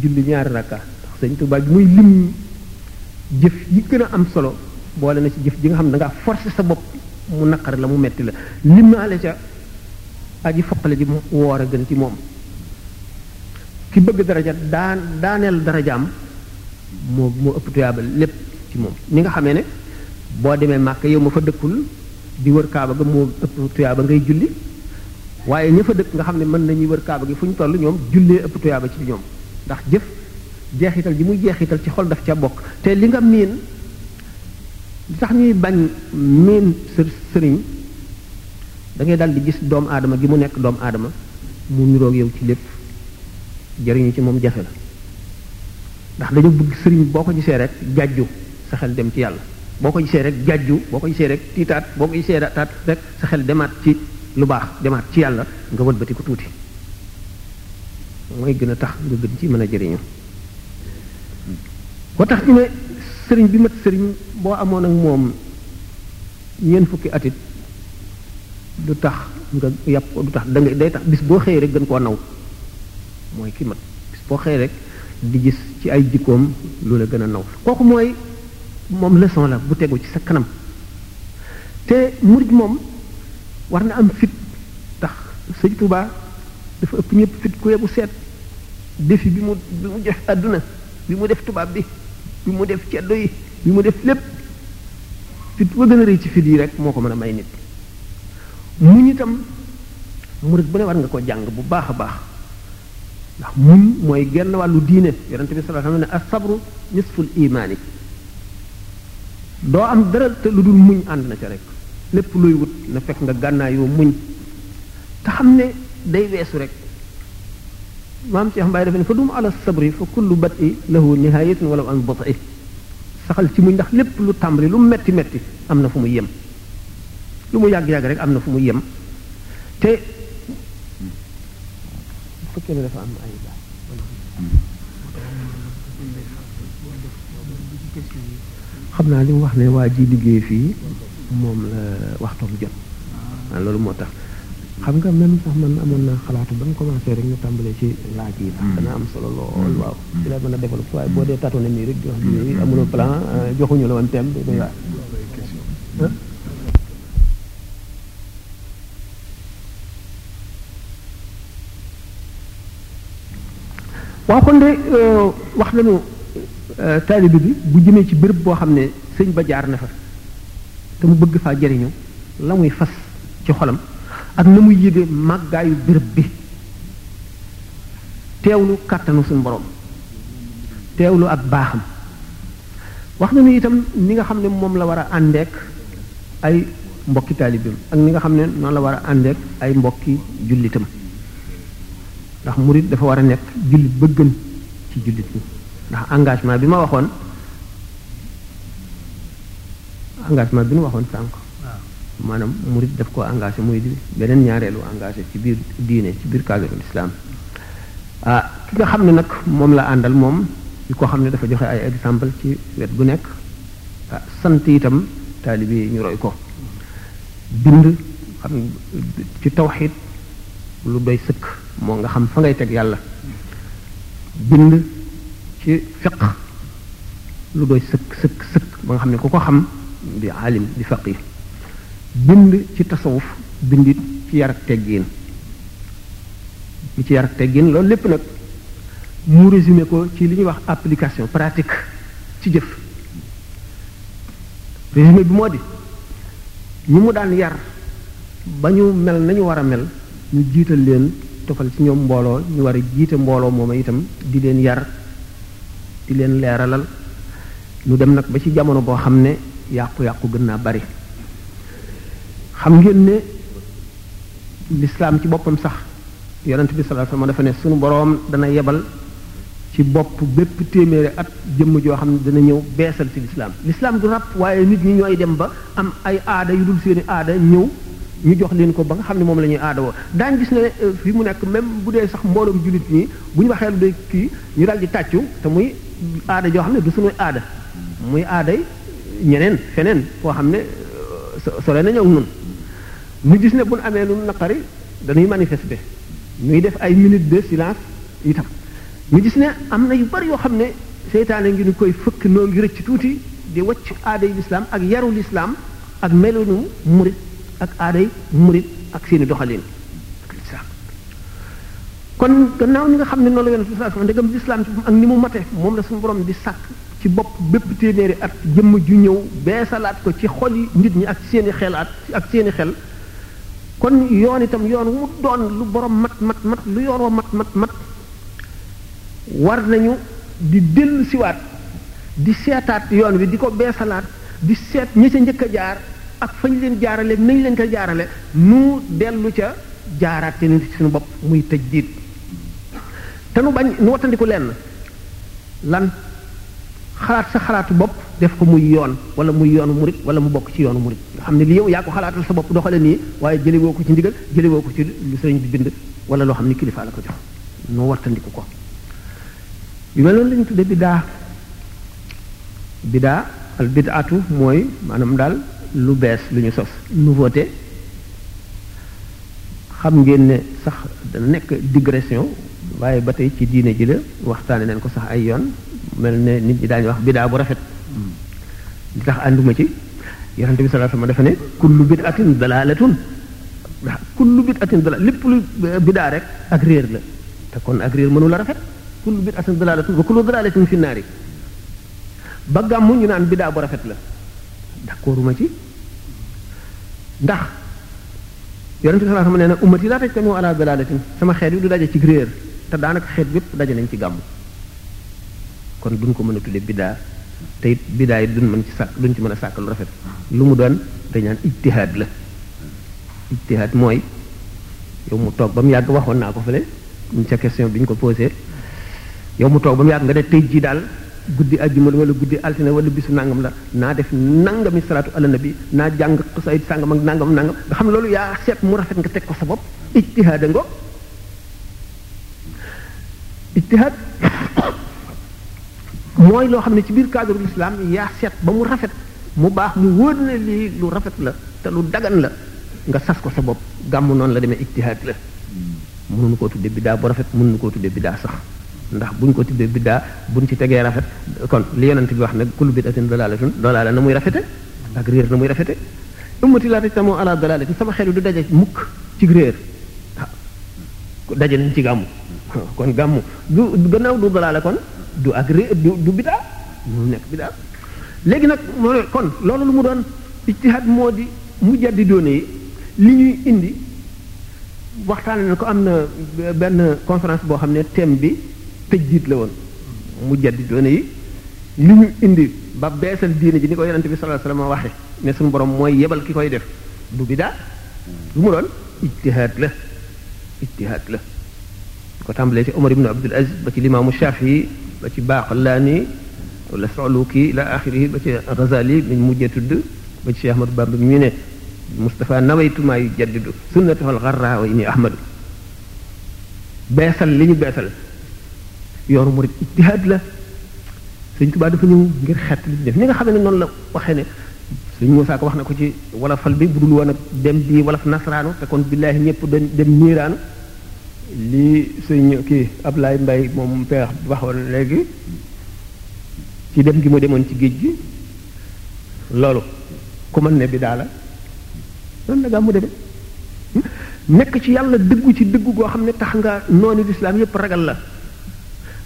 julli ñaari rakka ndax sëñ Tuubaa bi muy lim jëf yi gën a am solo boole na ci jëf ji nga xam ne da ngaa forcé sa bopp mu naqar la mu metti la limaale ca aji foqale ji mu woor a gën ci moom ki bëgg daraja daan daaneel darajaam moo moo ëpp tuyaaba lépp ci moom ni nga xamee ne boo demee màkk yow ma fa dëkkul di wër kaaba ga moo ëpp tuyaaba ngay julli waaye ña fa dëkk nga xam ne mën nañuy wër kaaba gi fu ñu toll ñoom jullee ëpp tuyaaba ci ñoom ndax jëf jeexital ji muy jeexital ci xol daf ca bokk te li nga miin li tax ñuy bañ miin sëriñ da ngay daal di gis doomu aadama gi mu nekk doomu aadama mu niroog yow ci lépp jëriñu ci moom jafe la ndax dañu bëgg sëriñ boo ko gisee rek jàjju sa xel dem ci yàlla boo ko gisee rek jàjju boo ko gisee rek tiitaat boo ko gisee taat rek sa xel demaat ci lu baax demaat ci yàlla nga wëlbati ko tuuti mooy gën a tax nga gën ci mën a jëriñu moo tax ñu ne sëriñ bi mat sëriñ boo amoon ak moom ñeent fukki atit du tax nga yàpp ko du tax da nga day tax bis boo xëyee rek gën koo naw mooy ki mat bis boo xëyee rek di gis ci ay jikkoom lu la gën a naw kooku mooy moom leçon la bu tegu ci sa kanam te murid moom war na am fit tax sëñ Tuubaa dafa ëpp ñëpp fit ku yebu seet défi bi mu bi mu def àdduna bi mu def tubaab bi bi mu def ceddo yi bi mu def lépp fit wa gën a rëy ci fit yi rek moo ko mën a may nit muñ itam murit bu ne war nga ko jàng bu baax a baax ndax muñ mooy genn wàllu diine yonente bi sallallahu alayhi wasallam ne as-sabru nisful imaani doo am dara te lu dul muñ ànd na ca rek lépp luy wut na fekk nga gànnaayoo muñ te xam ne day weesu rek maam Cheikh Mbaye dafa ne fa dum ala sabri fa kullu bat'i lahu nihayatun walaw an bat'i saxal ci muñ ndax lépp lu tàmbali lu metti metti am na fu mu yem lu mu yàgg-yàgg rek am na fu mu yem te fekkee ne dafa am ay baax xam naa li mu wax ne waa ji liggéey fii moom la waxtoom jot waaw loolu moo tax xam nga même sax man amoon naa xalaatu ban commencé rek ñu tàmbalee ci laaj yi ndax dana am solo lool waaw ci la mën a développé waaye boo dee tatoné nii rek di wax nii amuloo plan joxuñu la woon thème bi day waar waaw kon de wax nañu taalibe bi bu jëmee ci béréb boo xam ne sëñ ba jaar na fa te mu bëgg faa jëriñu la muy fas ci xolam ak na muy yëge màggaayu béréb bi teewlu kàttanu suñu borom teewlu ak baaxam wax na ni itam ni nga xam ne moom la war a àndeek ay mbokki taalibeem ak ni nga xam ne noonu la war a àndeek ay mbokki jullitam ndax murit dafa war a nekk jullit ba gën ci jullit ñi ndax engagement bi ma waxoon engagement bi nu waxoon sànq maanaam murid daf ko engagé muy di beneen ñaareelu engagé ci biir diine ci biir cadre l'islam ah ki nga xam ne nag moom la àndal moom li ko xam ne dafa joxe ay exemple ci wet bu nekk ah sant itam taalibe yi ñu roy ko bind xam ci tawxiid lu doy sëkk moo nga xam fa ngay teg yàlla bind ci fiq lu doy sëkk sëkk sëkk ba nga xam ne ku ko xam di alim di faqi bind ci tasawuf bind it ci yar ak teggin li ci yar ak teggin loolu lépp nag mu résumé ko ci li ñuy wax application pratique ci jëf résumé bi moo di ñi mu daan yar ba ñu mel nañu war a mel ñu jiital leen tofal ci ñoom mbooloo ñu war a jiite mbooloo mooma itam di leen yar di leen leeralal ñu dem nag ba ci jamono boo xam ne yàqu-yàqu gën naa bari xam ngeen ne lislaam ci boppam sax yonent bi sallallahu alayhi wasallam dafa ne sunu boroom dana yebal ci bopp bépp téeméeri at jëmm joo xam ne dana ñëw beesal ci lislaam lislaam du ràpp waaye nit ñi ñooy dem ba am ay aada yu dul seeni aada ñëw ñu jox leen ko ba nga xam ne moom la ñuy aada woo daañ gis ne fi mu nekk même bu dee sax mbooloom jullit ñi bu ñu waxee lu day kii ñu daal di tàccu te muy aada joo xam ne du suñuy aada muy aaday ñeneen feneen foo xam ne sore nañu ak nun ñu gis ne bu nu amee lu naqari dañuy manifester ñuy def ay minutes de silence itam ñu gis ne am na yu bari yoo xam ne seytaane ngi ñu koy fëkk noo ngi rëcc tuuti di wacc aaday lislaam ak yaru lislaam ak melunu murit ak aaday murit ak seeni doxalin kon gannaaw ni nga xam ne noonu la yonent bi sallallahu alayhi wasallam ndegam lislaam ci ak ni mu mate moom la suñu borom di sàkk ci bopp bépp téeméeri at jëmm ju ñëw beesalaat ko ci xol yi nit ñi ak seeni xelaat ak seeni xel kon yoon itam yoon wu mu doon lu borom mat mat mat lu yoon wa mat mat mat war nañu di dellu siwaat di seetaat yoon wi di ko beesalaat di seet ña ca njëkk a jaar ak fañ leen jaarale nañ leen ko jaarale nu dellu ca jaaraat te nit suñu bopp muy tëj diit te nu bañ nu wattandiku lenn lan xalaat sa xalaatu bopp def ko muy yoon wala muy yoonu murit wala mu bokk ci yoonu murit nga xam ne li yow yaa ko xalaatal sa bopp doxale nii waaye jële woo ko ci ndigal jële woo ko ci lu sëriñ bi bind wala loo xam ne kilifa la ko jox nu wattandiku ko yu mel noonu la ñu tudde bidaa bidaa al bidaatu mooy maanaam daal lu bees lu ñu sos nouveauté xam ngeen ne sax dana nekk digression waaye ba tey ci diine ji la waxtaane nañ ko sax ay yoon mel ne nit ñi daañu wax bidaa bu rafet li tax ànduma ci yonente bi sallallahu alayhi wasallam dafa ne kullu bid'atin dalalatun waaw kullu bit atin dala lépp lu bidaa rek ak réer la te kon ak réer mënu la rafet kullu bit atin dalalatun wa kullu dalalatin fi naari ba gàmmu ñu naan bidaa bu rafet la d'accorduma ci ndax yonente bi sallallahu alayhi wasallam nee na ummati laa tajtamiu ala dalalatin sama xeet yi du daje ci réer te daanaka xeet bépp daje nañ ci gàmmu kon duñ ko mën a tudde bidaa te it bidaa yi duñ mën ci sàkk duñ ci mën a sàkk lu rafet lu mu doon dañ naan ijtihaad la ijtihaad mooy yow mu toog ba mu yàgg waxoon naa ko fële ñu ca question bi ñu ko posé yow mu toog ba mu yàgg nga ne tey jii daal guddi àjjuma wala guddi altine wala bisu nangam la naa def nangami salaatu ala nabi naa jàng xasaayid sàngam ak nangam nangam nga xam loolu yaa seet mu rafet nga teg ko sa bopp ijtihaada ngo ijtihaad mooy loo xam ne ci biir cadre l'islam yaa seet ba mu rafet mu baax mu wóor na lii lu rafet la te lu dagan la nga sas ko sa bopp gàmmu noonu la demee ijtihaad la mënuñu koo tuddee biddaa bu rafet mënuñu koo tuddee biddaa sax ndax buñ ko tuddee biddaa buñ ci tegee rafet kon li yonent bi wax nag kullu bid'atin dalaalatun dalaala na muy rafete ak réer na muy rafete ummati laa tajtamoo ala dalaalati sama xel du daje mukk ci réer daje nañ ci gàmmu kon gàmmu du gannaaw du dalaale kon du ak ré du du bidaa mu nekk bidaa léegi nag moo ne kon loolu lu mu doon ijtihaad moo di mu jaddi doone yi li ñuy indi waxtaane na ko am na benn conférence boo xam ne thème bi tëjjiit la woon mu jaddi doone yi li ñu indi ba beesal diine ji ni ko yonente bi sallallahu alayhi wasallam waxe ne suñu borom mooy yebal ki koy def du bidaa lu mu doon ijtihaad la ijtihaad la ko tàmbalee ci Omar ibn Abdul Aziz ba ci limaamu Shafii ba ci Baaqlaani wala Suluki la axiri ba ci Ghazali mi mujjee tudd ba ci Cheikh Ahmad Bamba mi ne Moustapha nawaytu maa yu jaddidu sunnatahul xarraa wa inni ahmadu beesal li ñu beesal yoonu murid ijtihaad la Sëñ Tuubaa dafa ñëw ngir xett li ñu def ni nga xam ne noonu la waxee ne Sëñ Muusaa ko wax na ko ci wala fal bi bu dul woon ak dem bii wala fa nasaraanu te kon billaahi ñëpp dem dem niiraanu lii sëñ kii Ablaye Mbaye moom peex waxoon léegi ci dem gi mu demoon ci géej gi loolu ku mën ne bi daal la noonu la gaa mu demee nekk ci yàlla dëggu ci dëggu goo xam ne tax nga noonu lislaam yépp ragal la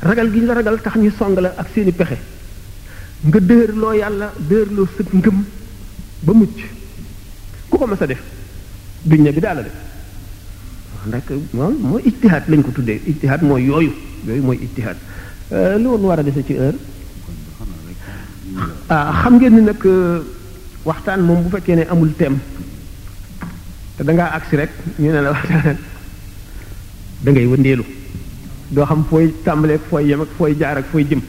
ragal gi ñu la ragal tax ñu song la ak seeni pexe nga dëërloo yàlla dëërloo sëg ngëm ba mucc ku ko mas a def duñ ne bi daal la def ndax moom mooy ijtihaad lañ ko tuddee ijtihaad mooy yooyu yooyu mooy ijtihaad lu woon war a dese ci heure ah xam ngeen ni nag waxtaan moom bu fekkee ne amul thème te dangaa agsi rek ñu ne la waxtaan da ngay wëndeelu doo xam fooy tàmbalee ak fooy yem ak fooy jaar ak fooy jëm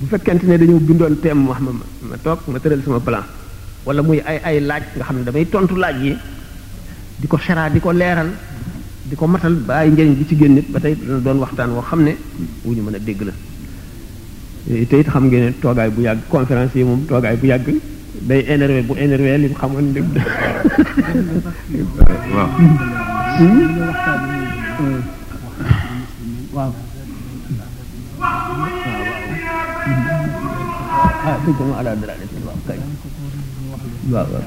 bu fekkente ne dañoo bindoon teem wax ma ma toog ma tëral sama plan wala muy ay ay laaj nga xam ne damay tontu laaj yi di ko xeraa di ko leeral di ko matal ba ay njëriñ bi ci génn ba tey dana doon waxtaan woo xam ne wu ñu mën a dégg la te it xam ngeen ne toogaay bu yàgg conférence yi moom toogaay bu yàgg day énervé bu énervé li mu xamoon lépp waaw waaw ah dëgg ma ala dara def waaw kay waaw waaw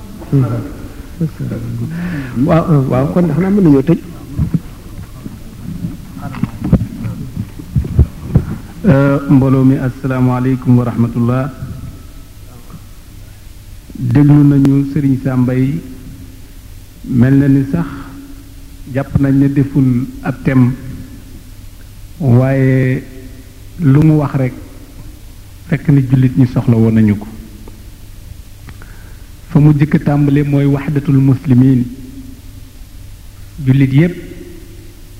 waaw waaw kon xanaa mën nañoo tëj mbooloo mi asalaamaaleykum wa rahmatullah déglu nañu sëriñ Samba yi mel na ni sax jàpp nañ ne deful ab tem waaye lu mu wax rek fekk ni jullit ñi soxla woon nañu ko fa mu jëkk tàmbale mooy waxdatul muslimin jullit yépp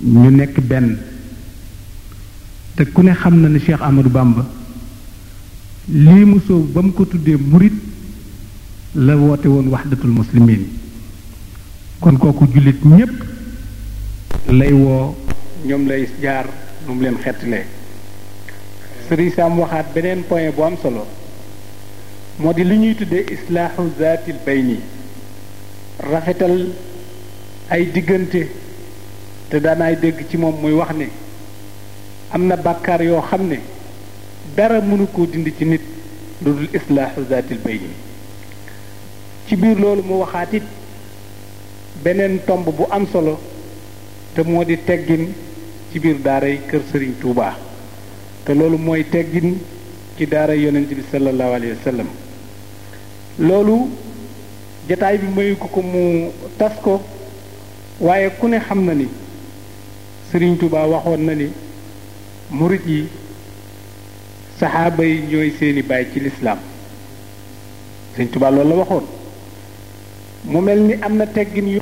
ñu nekk benn te ku ne xam na ne Cheikh Amadou Bamba lii mu soobu ba mu ko tuddee murit la woote woon waxdatul muslimin kon kooku jullit ñépp lay woo ñoom lay jaar nu mu leen xettalee sëriñ Sam waxaat beneen point bu am solo moo di li ñuy tuddee islaaxu zaatil bayni rafetal ay diggante te daanaay dégg ci moom muy wax ne am na bàkkaar yoo xam ne dara mënu koo dindi ci nit lu dul islaaxu zaatil bayni ci biir loolu mu waxaat it beneen tomb bu am solo te moo di teggin ci biir daaray kër sëriñ Touba te loolu mooy teggin ci daara yonent bi sallallahu alayhi wa sallam loolu jataay bi mayu ko ko mu tas ko waaye ku ne xam na ni sëriñ Touba waxoon na ni murit yi saxaaba yi ñooy seeni baay ci lislaam sëñ Tuubaa loolu la waxoon mu mel ni am na teggin yu